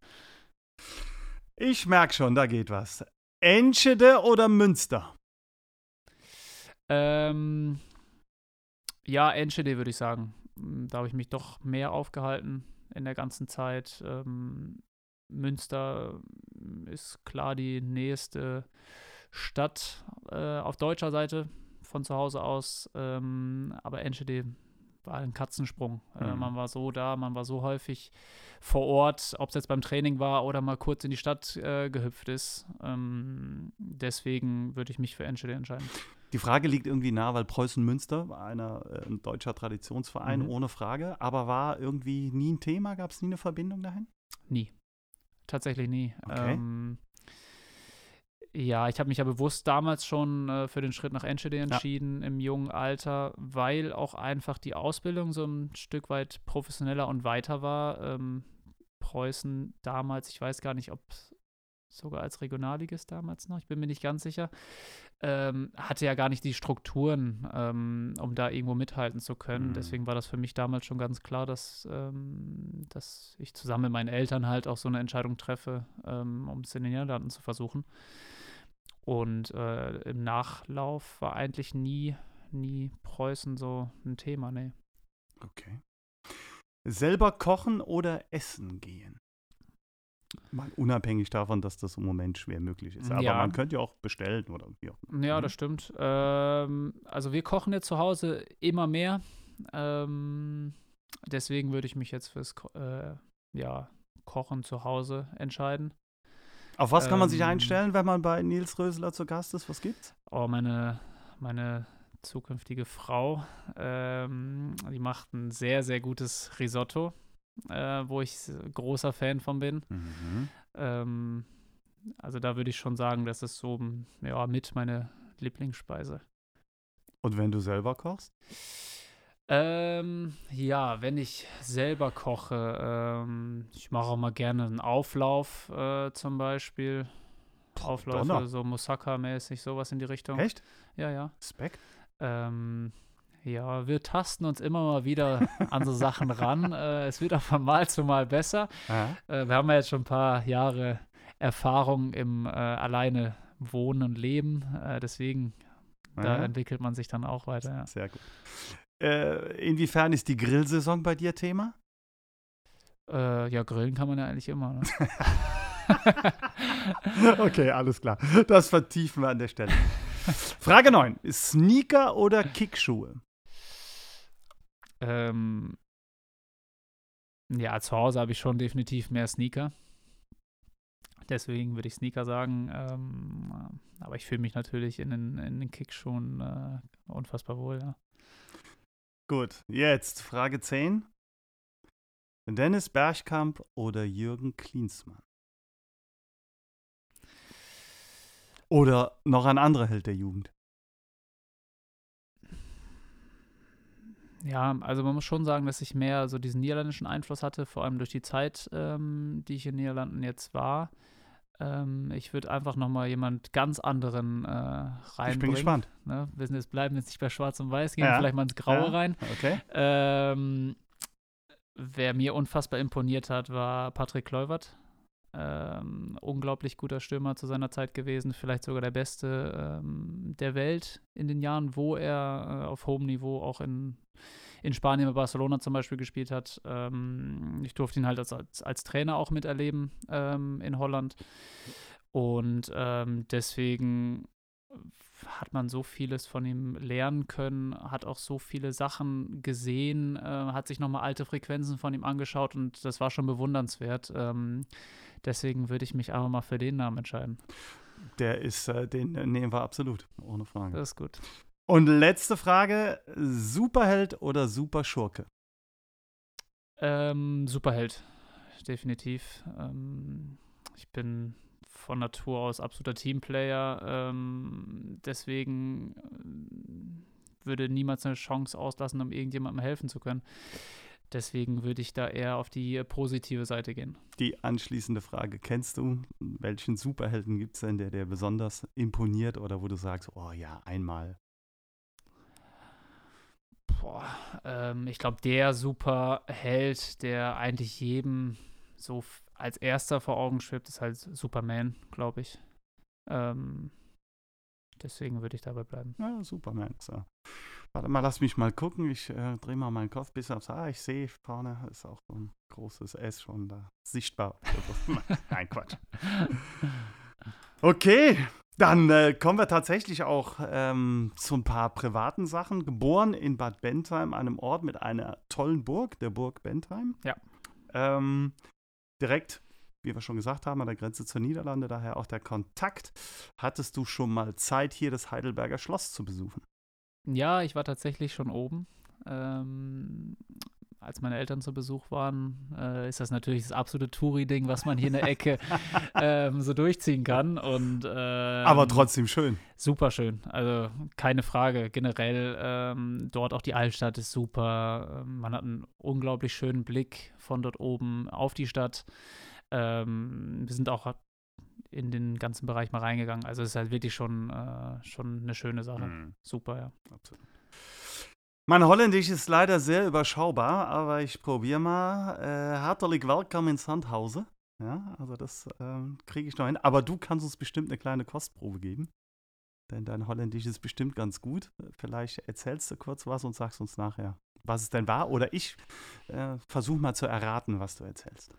Ich merke schon, da geht was. Enschede oder Münster? Ähm, ja, Enschede würde ich sagen. Mm, Da habe ich mich doch mehr aufgehalten in der ganzen Zeit. Ähm, Münster mm, ist klar die nächste Stadt äh, auf deutscher Seite von zu Hause aus. Ähm, aber Enschede war ein Katzensprung. Äh, Mhm. man war so da, man war so häufig vor Ort, ob es jetzt beim Training war oder mal kurz in die Stadt äh, gehüpft ist. Ähm, deswegen würde ich mich für Enschede entscheiden. Die Frage liegt irgendwie nah, weil Preußen-Münster war einer, äh, ein deutscher Traditionsverein, Mhm. ohne Frage. Aber war irgendwie nie ein Thema? Gab es nie eine Verbindung dahin? Nie. Tatsächlich nie. Okay. Ähm, ja, ich habe mich ja bewusst damals schon äh, für den Schritt nach Enschede entschieden im jungen Alter, weil auch einfach die Ausbildung so ein Stück weit professioneller und weiter war. Ähm, Preußen damals, ich weiß gar nicht, ob sogar als Regionalligist damals noch, ich bin mir nicht ganz sicher, ähm, hatte ja gar nicht die Strukturen, ähm, um da irgendwo mithalten zu können. Mhm. Deswegen war das für mich damals schon ganz klar, dass, ähm, dass ich zusammen mit meinen Eltern halt auch so eine Entscheidung treffe, ähm, um es in den Niederlanden zu versuchen. Und äh, im Nachlauf war eigentlich nie, nie Preußen so ein Thema, nee. Okay. Selber kochen oder essen gehen? Mal unabhängig davon, dass das im Moment schwer möglich ist. Aber Ja. man könnte ja auch bestellen oder wie auch. Ja, Mhm. das stimmt. Ähm, also wir kochen jetzt zu Hause immer mehr. Ähm, deswegen würde ich mich jetzt fürs äh, ja, Kochen zu Hause entscheiden. Auf was kann man sich Ähm, einstellen, wenn man bei Nils Rösler zu Gast ist? Was gibt's? Oh, meine, meine zukünftige Frau, ähm, die macht ein sehr, sehr gutes Risotto, äh, wo ich großer Fan von bin. Mhm. Ähm, also da würde ich schon sagen, das ist so ja, mit meine Lieblingsspeise. Und wenn du selber kochst? Ähm, ja, wenn ich selber koche, ähm, ich mache auch mal gerne einen Auflauf äh, zum Beispiel. Aufläufe, Donner. so Moussaka-mäßig, sowas in die Richtung. Echt? Ja, ja. Speck? Ähm, Ja, wir tasten uns immer mal wieder an so Sachen ran. Äh, es wird auch von Mal zu Mal besser. Äh, wir haben ja jetzt schon ein paar Jahre Erfahrung im äh, alleine Wohnen und Leben. Äh, deswegen, da entwickelt man sich dann auch weiter. Ja. Sehr gut. Äh, inwiefern ist die Grillsaison bei dir Thema? Äh, ja, grillen kann man ja eigentlich immer. Ne? okay, alles klar. Das vertiefen wir an der Stelle. Frage 9. Sneaker oder Kickschuhe? Ähm, ja, zu Hause habe ich schon definitiv mehr Sneaker. Deswegen würde ich Sneaker sagen. Ähm, aber ich fühle mich natürlich in den, in den Kickschuhen äh, unfassbar wohl, ja. Gut, jetzt Frage 10. Dennis Bergkamp oder Jürgen Klinsmann? Oder noch ein anderer Held der Jugend? Ja, also man muss schon sagen, dass ich mehr so diesen niederländischen Einfluss hatte, vor allem durch die Zeit, ähm, die ich in den Niederlanden jetzt war. Ähm, ich würde einfach nochmal jemand ganz anderen äh, reinbringen. Ich bin gespannt. Ne? Wir sind jetzt, bleiben jetzt nicht bei Schwarz und Weiß, gehen ja. vielleicht mal ins Graue ja. rein. Okay. Ähm, wer mir unfassbar imponiert hat, war Patrick Kluivert. Ähm, unglaublich guter Stürmer zu seiner Zeit gewesen, vielleicht sogar der beste ähm, der Welt in den Jahren, wo er äh, auf hohem Niveau auch in, in Spanien bei Barcelona zum Beispiel gespielt hat. Ähm, ich durfte ihn halt als, als, als Trainer auch miterleben ähm, in Holland. Und ähm, deswegen hat man so vieles von ihm lernen können, hat auch so viele Sachen gesehen, äh, hat sich nochmal alte Frequenzen von ihm angeschaut und das war schon bewundernswert. Ähm, deswegen würde ich mich aber mal für den Namen entscheiden. Der ist, äh, den nehmen wir absolut, ohne Frage. Das ist gut. Und letzte Frage: Superheld oder Superschurke? Ähm, Superheld, definitiv. Ähm, ich bin von Natur aus absoluter Teamplayer. Ähm, deswegen äh, würde niemals eine Chance auslassen, um irgendjemandem helfen zu können. Deswegen würde ich da eher auf die positive Seite gehen. Die anschließende Frage: Kennst du, welchen Superhelden gibt es denn, der dir besonders imponiert oder wo du sagst, oh ja, einmal Boah, ähm, ich glaube, der Superheld, der eigentlich jedem so als erster vor Augen schwebt, ist halt Superman, glaube ich. Ähm, deswegen würde ich dabei bleiben. Ja, Superman. So. Warte mal, lass mich mal gucken. Ich äh, drehe mal meinen Kopf bis aufs. Ah, ich sehe vorne ist auch so ein großes S schon da sichtbar. Nein, Quatsch. Okay, dann äh, kommen wir tatsächlich auch ähm, zu ein paar privaten Sachen. Geboren in Bad Bentheim, einem Ort mit einer tollen Burg, der Burg Bentheim. Ja. Ähm, direkt, wie wir schon gesagt haben, an der Grenze zur Niederlande, daher auch der Kontakt. Hattest du schon mal Zeit, hier das Heidelberger Schloss zu besuchen? Ja, ich war tatsächlich schon oben. Ähm, als meine Eltern zu Besuch waren, äh, ist das natürlich das absolute Touri-Ding, was man hier in der Ecke ähm, so durchziehen kann. Und, ähm, Aber trotzdem schön. Super schön. Also keine Frage. Generell ähm, dort auch die Altstadt ist super. Ähm, man hat einen unglaublich schönen Blick von dort oben auf die Stadt. Ähm, wir sind auch in den ganzen Bereich mal reingegangen. Also es ist halt wirklich schon, äh, schon eine schöne Sache. Mhm. Super, ja. Absolut. Mein Holländisch ist leider sehr überschaubar, aber ich probiere mal. Äh, hartelijk welkom in Sandhausen. Ja, also das ähm, kriege ich noch hin. Aber du kannst uns bestimmt eine kleine Kostprobe geben. Denn dein Holländisch ist bestimmt ganz gut. Vielleicht erzählst du kurz was und sagst uns nachher, was es denn war. Oder ich äh, versuche mal zu erraten, was du erzählst.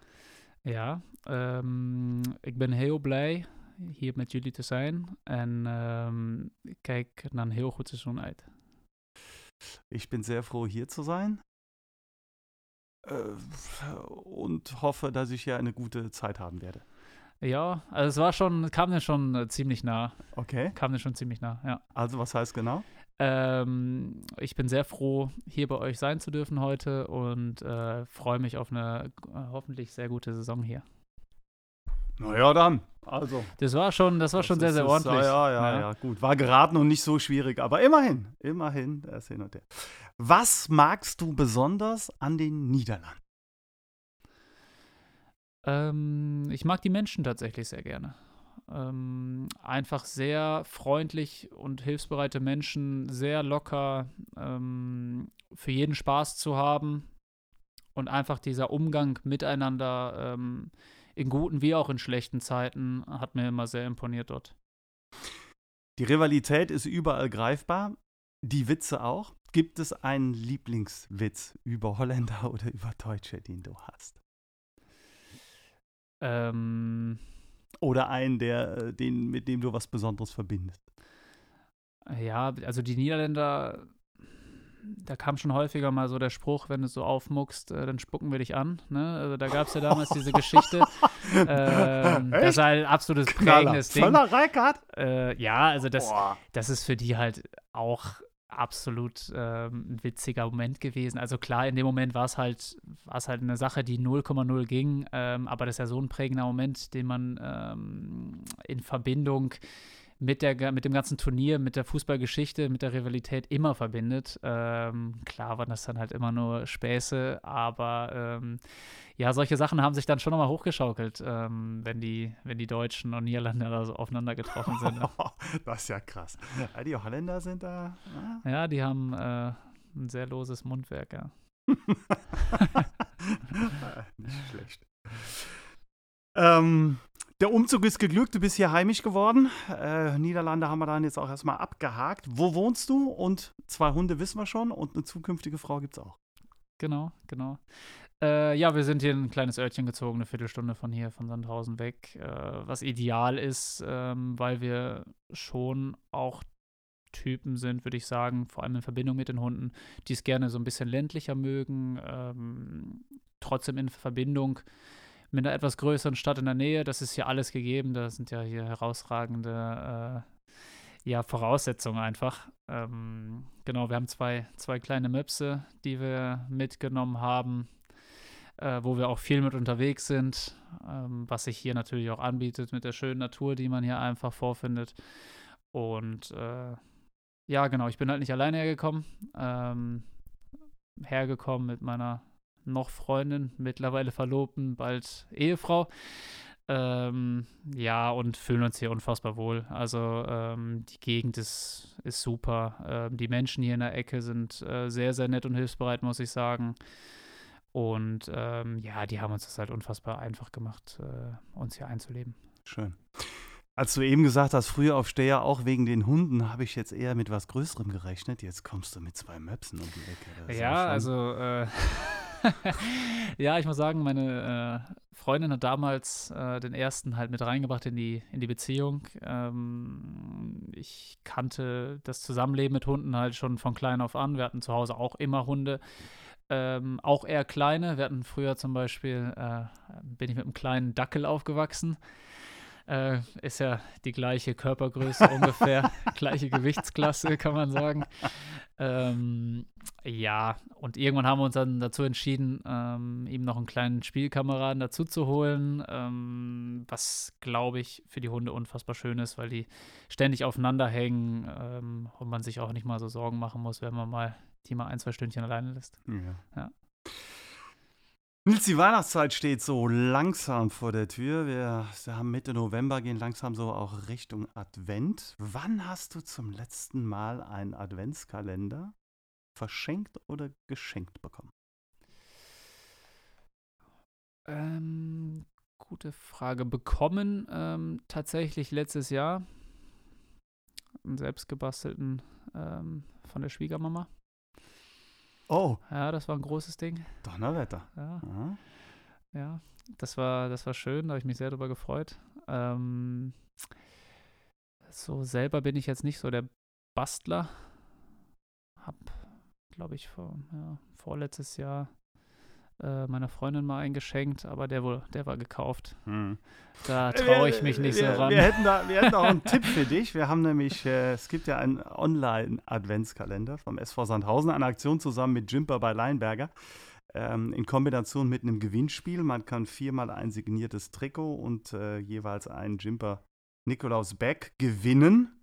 Ja, um, ik ben heel blij hier met jullie te zijn. En um, ik kijk naar een heel goed seizoen uit. Ich bin sehr froh, hier zu sein. Äh, und hoffe, dass ich hier eine gute Zeit haben werde. Ja, also es war schon, kam mir schon äh, ziemlich nah. Okay. Kam mir schon ziemlich nah, ja. Also was heißt genau? Ähm, ich bin sehr froh, hier bei euch sein zu dürfen heute und äh, freue mich auf eine äh, hoffentlich sehr gute Saison hier. Naja, dann. Also. Das war schon, das war das schon sehr, sehr ordentlich. Ja, ja, ja, ja, gut. War geraten und nicht so schwierig, aber immerhin, immerhin, der ist hin und her. Was magst du besonders an den Niederlanden? Ähm, ich mag die Menschen tatsächlich sehr gerne. Ähm, einfach sehr freundlich und hilfsbereite Menschen, sehr locker, ähm, für jeden Spaß zu haben und einfach dieser Umgang miteinander ähm, in guten wie auch in schlechten Zeiten hat mir immer sehr imponiert dort. Die Rivalität ist überall greifbar, die Witze auch. Gibt es einen Lieblingswitz über Holländer oder über Deutsche, den du hast? Ähm, oder einen, der, äh, den, mit dem du was Besonderes verbindest? Ja, also die Niederländer da kam schon häufiger mal so der Spruch, wenn du so aufmuckst, äh, dann spucken wir dich an. Ne? Also da gab es ja damals diese Geschichte. ähm, das ist halt ein absolutes prägendes Ding. Voller Reikart? Äh, ja, also das, das ist für die halt auch absolut ähm, ein witziger Moment gewesen. Also klar, in dem Moment war es halt, halt eine Sache, die 0,0 ging, ähm, aber das ist ja so ein prägender Moment, den man ähm, in Verbindung mit, der, mit dem ganzen Turnier, mit der Fußballgeschichte, mit der Rivalität immer verbindet. Ähm, klar waren das dann halt immer nur Späße, aber ähm, ja, solche Sachen haben sich dann schon nochmal hochgeschaukelt, ähm, wenn, die, wenn die Deutschen und Niederländer da so aufeinander getroffen sind. Ne? das ist ja krass. Die Holländer sind da. Ja, ja die haben äh, ein sehr loses Mundwerk, ja. Nicht schlecht. Ähm, der Umzug ist geglückt, du bist hier heimisch geworden. Äh, Niederlande haben wir dann jetzt auch erstmal abgehakt. Wo wohnst du? Und zwei Hunde wissen wir schon und eine zukünftige Frau gibt es auch. Genau, genau. Äh, ja, wir sind hier in ein kleines Örtchen gezogen, eine Viertelstunde von hier, von Sandhausen weg, äh, was ideal ist, ähm, weil wir schon auch Typen sind, würde ich sagen, vor allem in Verbindung mit den Hunden, die es gerne so ein bisschen ländlicher mögen, ähm, trotzdem in Verbindung mit einer etwas größeren Stadt in der Nähe. Das ist hier alles gegeben. Da sind ja hier herausragende äh, ja, Voraussetzungen einfach. Ähm, genau, wir haben zwei, zwei kleine Möpse, die wir mitgenommen haben, äh, wo wir auch viel mit unterwegs sind, ähm, was sich hier natürlich auch anbietet mit der schönen Natur, die man hier einfach vorfindet. Und äh, ja, genau, ich bin halt nicht alleine hergekommen. Ähm, hergekommen mit meiner noch Freundin, mittlerweile Verlobten, bald Ehefrau. Ähm, ja, und fühlen uns hier unfassbar wohl. Also ähm, die Gegend ist, ist super. Ähm, die Menschen hier in der Ecke sind äh, sehr, sehr nett und hilfsbereit, muss ich sagen. Und ähm, ja, die haben uns das halt unfassbar einfach gemacht, äh, uns hier einzuleben. Schön. Als du eben gesagt hast, früher auf Steher auch wegen den Hunden, habe ich jetzt eher mit was Größerem gerechnet. Jetzt kommst du mit zwei Möpsen um die Ecke. Ja, also äh, ja, ich muss sagen, meine äh, Freundin hat damals äh, den ersten halt mit reingebracht in die, in die Beziehung. Ähm, ich kannte das Zusammenleben mit Hunden halt schon von klein auf an. Wir hatten zu Hause auch immer Hunde. Ähm, auch eher kleine. Wir hatten früher zum Beispiel, äh, bin ich mit einem kleinen Dackel aufgewachsen. Äh, ist ja die gleiche Körpergröße ungefähr, gleiche Gewichtsklasse, kann man sagen. Ähm, ja, und irgendwann haben wir uns dann dazu entschieden, ähm, ihm noch einen kleinen Spielkameraden dazu zu holen, ähm, was, glaube ich, für die Hunde unfassbar schön ist, weil die ständig aufeinander hängen ähm, und man sich auch nicht mal so Sorgen machen muss, wenn man mal die mal ein, zwei Stündchen alleine lässt. Ja. ja. Nils, die Weihnachtszeit steht so langsam vor der Tür. Wir, haben Mitte November, gehen langsam so auch Richtung Advent. Wann hast du zum letzten Mal einen Adventskalender verschenkt oder geschenkt bekommen? Ähm, gute Frage. Bekommen ähm, tatsächlich letztes Jahr einen selbstgebastelten ähm, von der Schwiegermama. Oh. Ja, das war ein großes Ding. Donnerwetter. Ja. Aha. Ja, das war, das war schön, da habe ich mich sehr darüber gefreut. Ähm, so selber bin ich jetzt nicht so der Bastler. Hab, glaube ich, vor, ja, vorletztes Jahr äh, meiner Freundin mal eingeschenkt, aber der, wohl, der war gekauft. Hm. Da traue ich mich nicht wir, so ran. Wir hätten, da, wir hätten auch einen Tipp für dich. Wir haben nämlich, äh, es gibt ja einen Online-Adventskalender vom SV Sandhausen, eine Aktion zusammen mit Jimper bei Leinberger. Ähm, in Kombination mit einem Gewinnspiel. Man kann viermal ein signiertes Trikot und äh, jeweils einen Jimper Nikolaus Beck gewinnen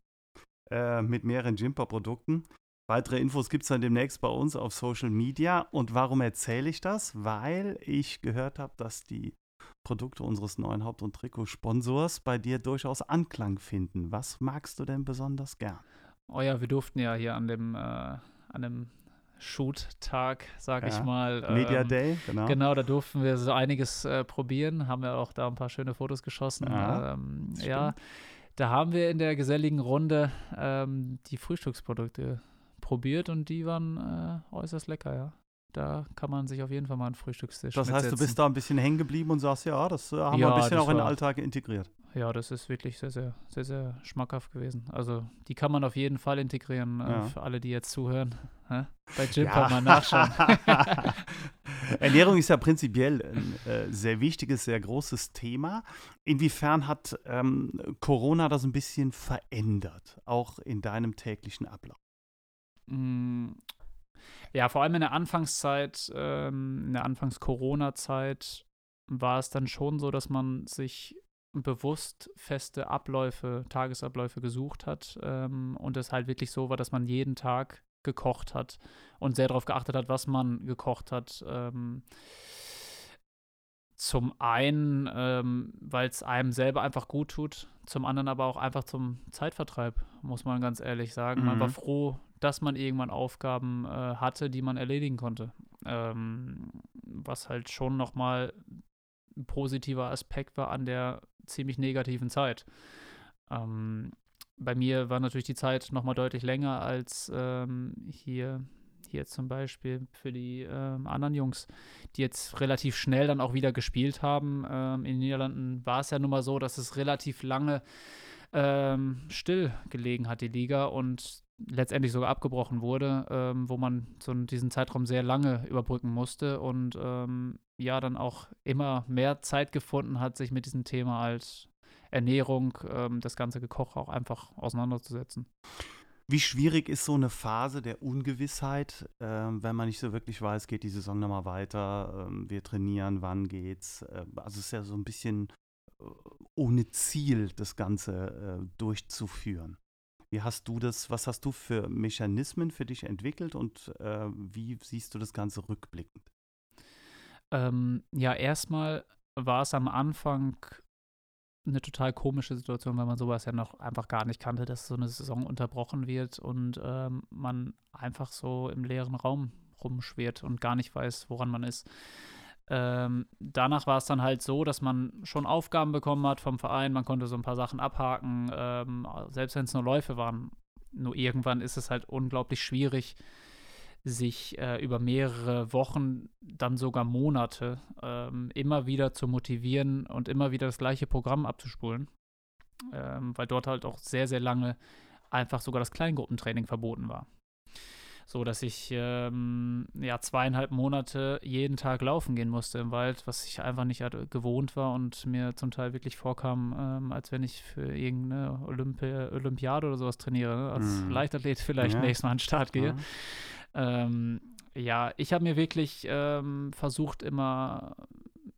äh, mit mehreren Jimper-Produkten. Weitere Infos gibt es dann demnächst bei uns auf Social Media. Und warum erzähle ich das? Weil ich gehört habe, dass die Produkte unseres neuen Haupt- und Trikotsponsors bei dir durchaus Anklang finden. Was magst du denn besonders gern? Oh ja, wir durften ja hier an dem, äh, an dem Shoot-Tag, sag ja. ich mal. Media ähm, Day, genau. Genau, da durften wir so einiges äh, probieren, haben wir auch da ein paar schöne Fotos geschossen. Ja, ähm, ja da haben wir in der geselligen Runde ähm, die Frühstücksprodukte probiert und die waren äh, äußerst lecker, ja. Da kann man sich auf jeden Fall mal einen Frühstückstisch Das heißt, du bist da ein bisschen hängen geblieben und sagst, ja, das äh, haben ja, wir ein bisschen auch in den Alltag integriert. Ja, das ist wirklich sehr, sehr, sehr, sehr schmackhaft gewesen. Also die kann man auf jeden Fall integrieren, äh, ja. für alle, die jetzt zuhören. Hä? Bei Jim kann man nachschauen. Ernährung ist ja prinzipiell ein äh, sehr wichtiges, sehr großes Thema. Inwiefern hat ähm, Corona das ein bisschen verändert, auch in deinem täglichen Ablauf? Mm, ja, vor allem in der Anfangszeit, ähm, in der Anfangs-Corona-Zeit war es dann schon so, dass man sich bewusst feste Abläufe, Tagesabläufe gesucht hat ähm, und es halt wirklich so war, dass man jeden Tag gekocht hat und sehr darauf geachtet hat, was man gekocht hat. Ähm, zum einen, ähm, weil es einem selber einfach gut tut, zum anderen aber auch einfach zum Zeitvertreib, muss man ganz ehrlich sagen. Mhm. Man war mhm. froh, dass man irgendwann Aufgaben äh, hatte, die man erledigen konnte. Ähm, was halt schon nochmal ein positiver Aspekt war an der ziemlich negativen Zeit. Ähm, bei mir war natürlich die Zeit nochmal deutlich länger als ähm, hier, hier zum Beispiel für die ähm, anderen Jungs, die jetzt relativ schnell dann auch wieder gespielt haben. Ähm, in den Niederlanden war es ja nun mal so, dass es relativ lange ähm, still gelegen hat, die Liga, und letztendlich sogar abgebrochen wurde, ähm, wo man so diesen Zeitraum sehr lange überbrücken musste und ähm, ja, dann auch immer mehr Zeit gefunden hat, sich mit diesem Thema als Ernährung, ähm, das ganze Gekoch auch einfach auseinanderzusetzen. Wie schwierig ist so eine Phase der Ungewissheit, äh, wenn man nicht so wirklich weiß, geht die Saison nochmal weiter, äh, wir trainieren, wann geht's? Äh, also es ist ja so ein bisschen äh, ohne Ziel, das Ganze äh, durchzuführen. Wie hast du das, was hast du für Mechanismen für dich entwickelt und äh, wie siehst du das Ganze rückblickend? Ähm, ja, erstmal war es am Anfang eine total komische Situation, weil man sowas ja noch einfach gar nicht kannte, dass so eine Saison unterbrochen wird und ähm, man einfach so im leeren Raum rumschwirrt und gar nicht weiß, woran man ist. Ähm, danach war es dann halt so, dass man schon Aufgaben bekommen hat vom Verein, man konnte so ein paar Sachen abhaken, ähm, selbst wenn es nur Läufe waren. Nur irgendwann ist es halt unglaublich schwierig, sich äh, über mehrere Wochen, dann sogar Monate ähm, immer wieder zu motivieren und immer wieder das gleiche Programm abzuspulen, ähm, weil dort halt auch sehr, sehr lange einfach sogar das Kleingruppentraining verboten war. So dass ich ähm, ja zweieinhalb Monate jeden Tag laufen gehen musste im Wald, was ich einfach nicht gewohnt war und mir zum Teil wirklich vorkam, ähm, als wenn ich für irgendeine Olympi Olympiade oder sowas trainiere, ne? als mm. Leichtathlet vielleicht ja. nächstes Mal an den Start gehe. Ja. Ähm, ja, ich habe mir wirklich ähm, versucht, immer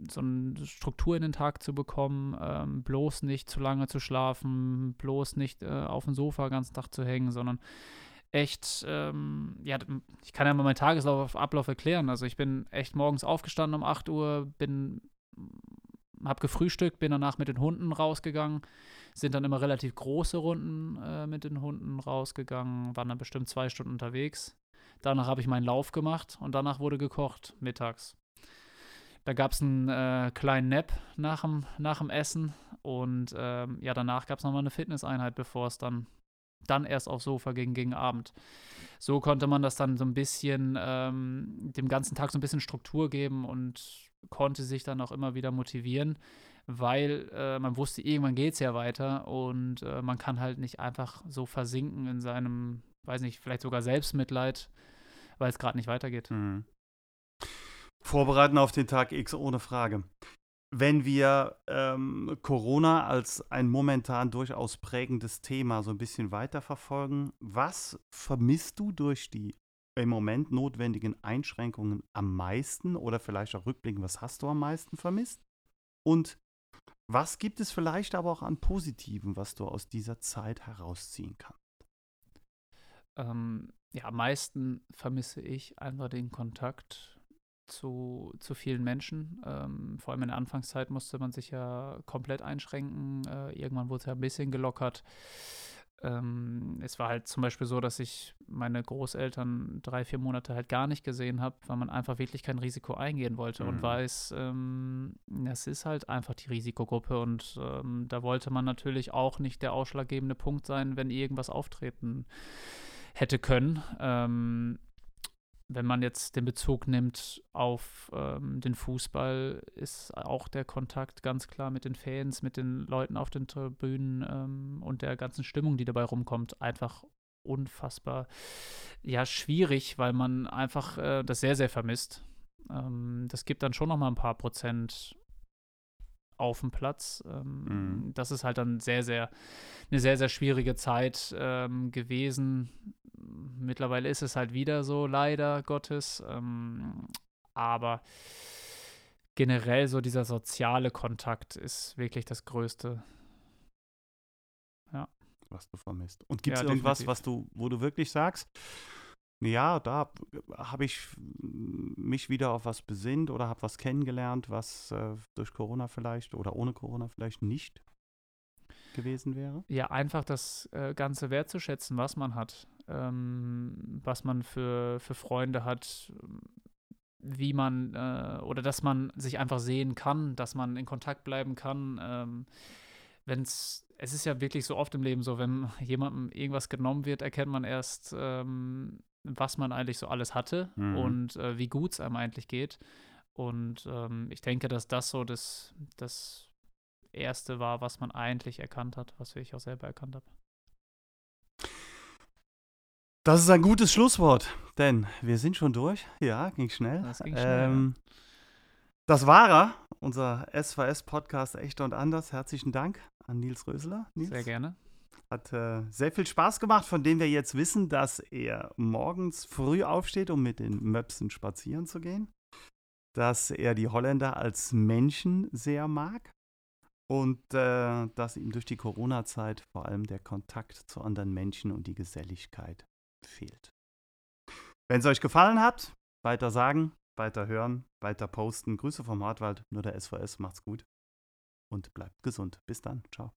so eine Struktur in den Tag zu bekommen, ähm, bloß nicht zu lange zu schlafen, bloß nicht äh, auf dem Sofa ganz Tag zu hängen, sondern echt, ähm, ja, ich kann ja mal meinen Tagesablauf erklären. Also ich bin echt morgens aufgestanden um 8 Uhr, bin, hab gefrühstückt, bin danach mit den Hunden rausgegangen, sind dann immer relativ große Runden äh, mit den Hunden rausgegangen, waren dann bestimmt zwei Stunden unterwegs. Danach habe ich meinen Lauf gemacht und danach wurde gekocht mittags. Da gab es einen äh, kleinen Nap nach dem, nach dem Essen und ähm, ja, danach gab es nochmal eine Fitnesseinheit, bevor es dann, dann erst aufs Sofa ging gegen Abend. So konnte man das dann so ein bisschen, ähm, dem ganzen Tag so ein bisschen Struktur geben und konnte sich dann auch immer wieder motivieren, weil äh, man wusste, irgendwann geht es ja weiter und äh, man kann halt nicht einfach so versinken in seinem, weiß nicht, vielleicht sogar Selbstmitleid, weil es gerade nicht weitergeht. Mhm. Vorbereiten auf den Tag X ohne Frage. Wenn wir ähm, Corona als ein momentan durchaus prägendes Thema so ein bisschen weiterverfolgen, was vermisst du durch die im Moment notwendigen Einschränkungen am meisten oder vielleicht auch rückblickend, was hast du am meisten vermisst? Und was gibt es vielleicht aber auch an Positiven, was du aus dieser Zeit herausziehen kannst? Ähm, ja, am meisten vermisse ich einfach den Kontakt zu, zu vielen Menschen. Ähm, vor allem in der Anfangszeit musste man sich ja komplett einschränken. Äh, irgendwann wurde es ja ein bisschen gelockert. Ähm, es war halt zum Beispiel so, dass ich meine Großeltern drei, vier Monate halt gar nicht gesehen habe, weil man einfach wirklich kein Risiko eingehen wollte mhm. und weiß, ähm, es ist halt einfach die Risikogruppe und ähm, da wollte man natürlich auch nicht der ausschlaggebende Punkt sein, wenn irgendwas auftreten hätte können. Wenn man jetzt den Bezug nimmt auf ähm, den Fußball, ist auch der Kontakt ganz klar mit den Fans, mit den Leuten auf den Tribünen ähm, und der ganzen Stimmung, die dabei rumkommt, einfach unfassbar ja schwierig, weil man einfach äh, das sehr sehr vermisst. Ähm, das gibt dann schon noch mal ein paar Prozent auf dem Platz. Ähm, mhm. Das ist halt dann sehr, sehr, eine sehr, sehr schwierige Zeit ähm, gewesen. Mittlerweile ist es halt wieder so, leider Gottes. Ähm, aber generell so dieser soziale Kontakt ist wirklich das Größte. Ja. Was du vermisst. Und gibt es ja, irgendwas, definitiv. was du, wo du wirklich sagst, ja, da habe ich mich wieder auf was besinnt oder habe was kennengelernt, was äh, durch Corona vielleicht oder ohne Corona vielleicht nicht gewesen wäre? Ja, einfach das äh, Ganze wertzuschätzen, was man hat, ähm, was man für, für Freunde hat, wie man äh, oder dass man sich einfach sehen kann, dass man in Kontakt bleiben kann. Ähm, wenn es, es ist ja wirklich so oft im Leben so, wenn jemandem irgendwas genommen wird, erkennt man erst, ähm, was man eigentlich so alles hatte mhm. und äh, wie gut es einem eigentlich geht. Und ähm, ich denke, dass das so das, das Erste war, was man eigentlich erkannt hat, was ich auch selber erkannt habe. Das ist ein gutes Schlusswort, denn wir sind schon durch. Ja, ging schnell. Das ging schnell. Ähm, das war er, unser SVS-Podcast Echt und Anders. Herzlichen Dank an Nils Rösler. Nils. Sehr gerne. Hat äh, sehr viel Spaß gemacht, von dem wir jetzt wissen, dass er morgens früh aufsteht, um mit den Möpsen spazieren zu gehen. Dass er die Holländer als Menschen sehr mag. Und äh, dass ihm durch die Corona-Zeit vor allem der Kontakt zu anderen Menschen und die Geselligkeit fehlt. Wenn es euch gefallen hat, weiter sagen, weiter hören, weiter posten. Grüße vom Hartwald, nur der SVS. Macht's gut und bleibt gesund. Bis dann. Ciao.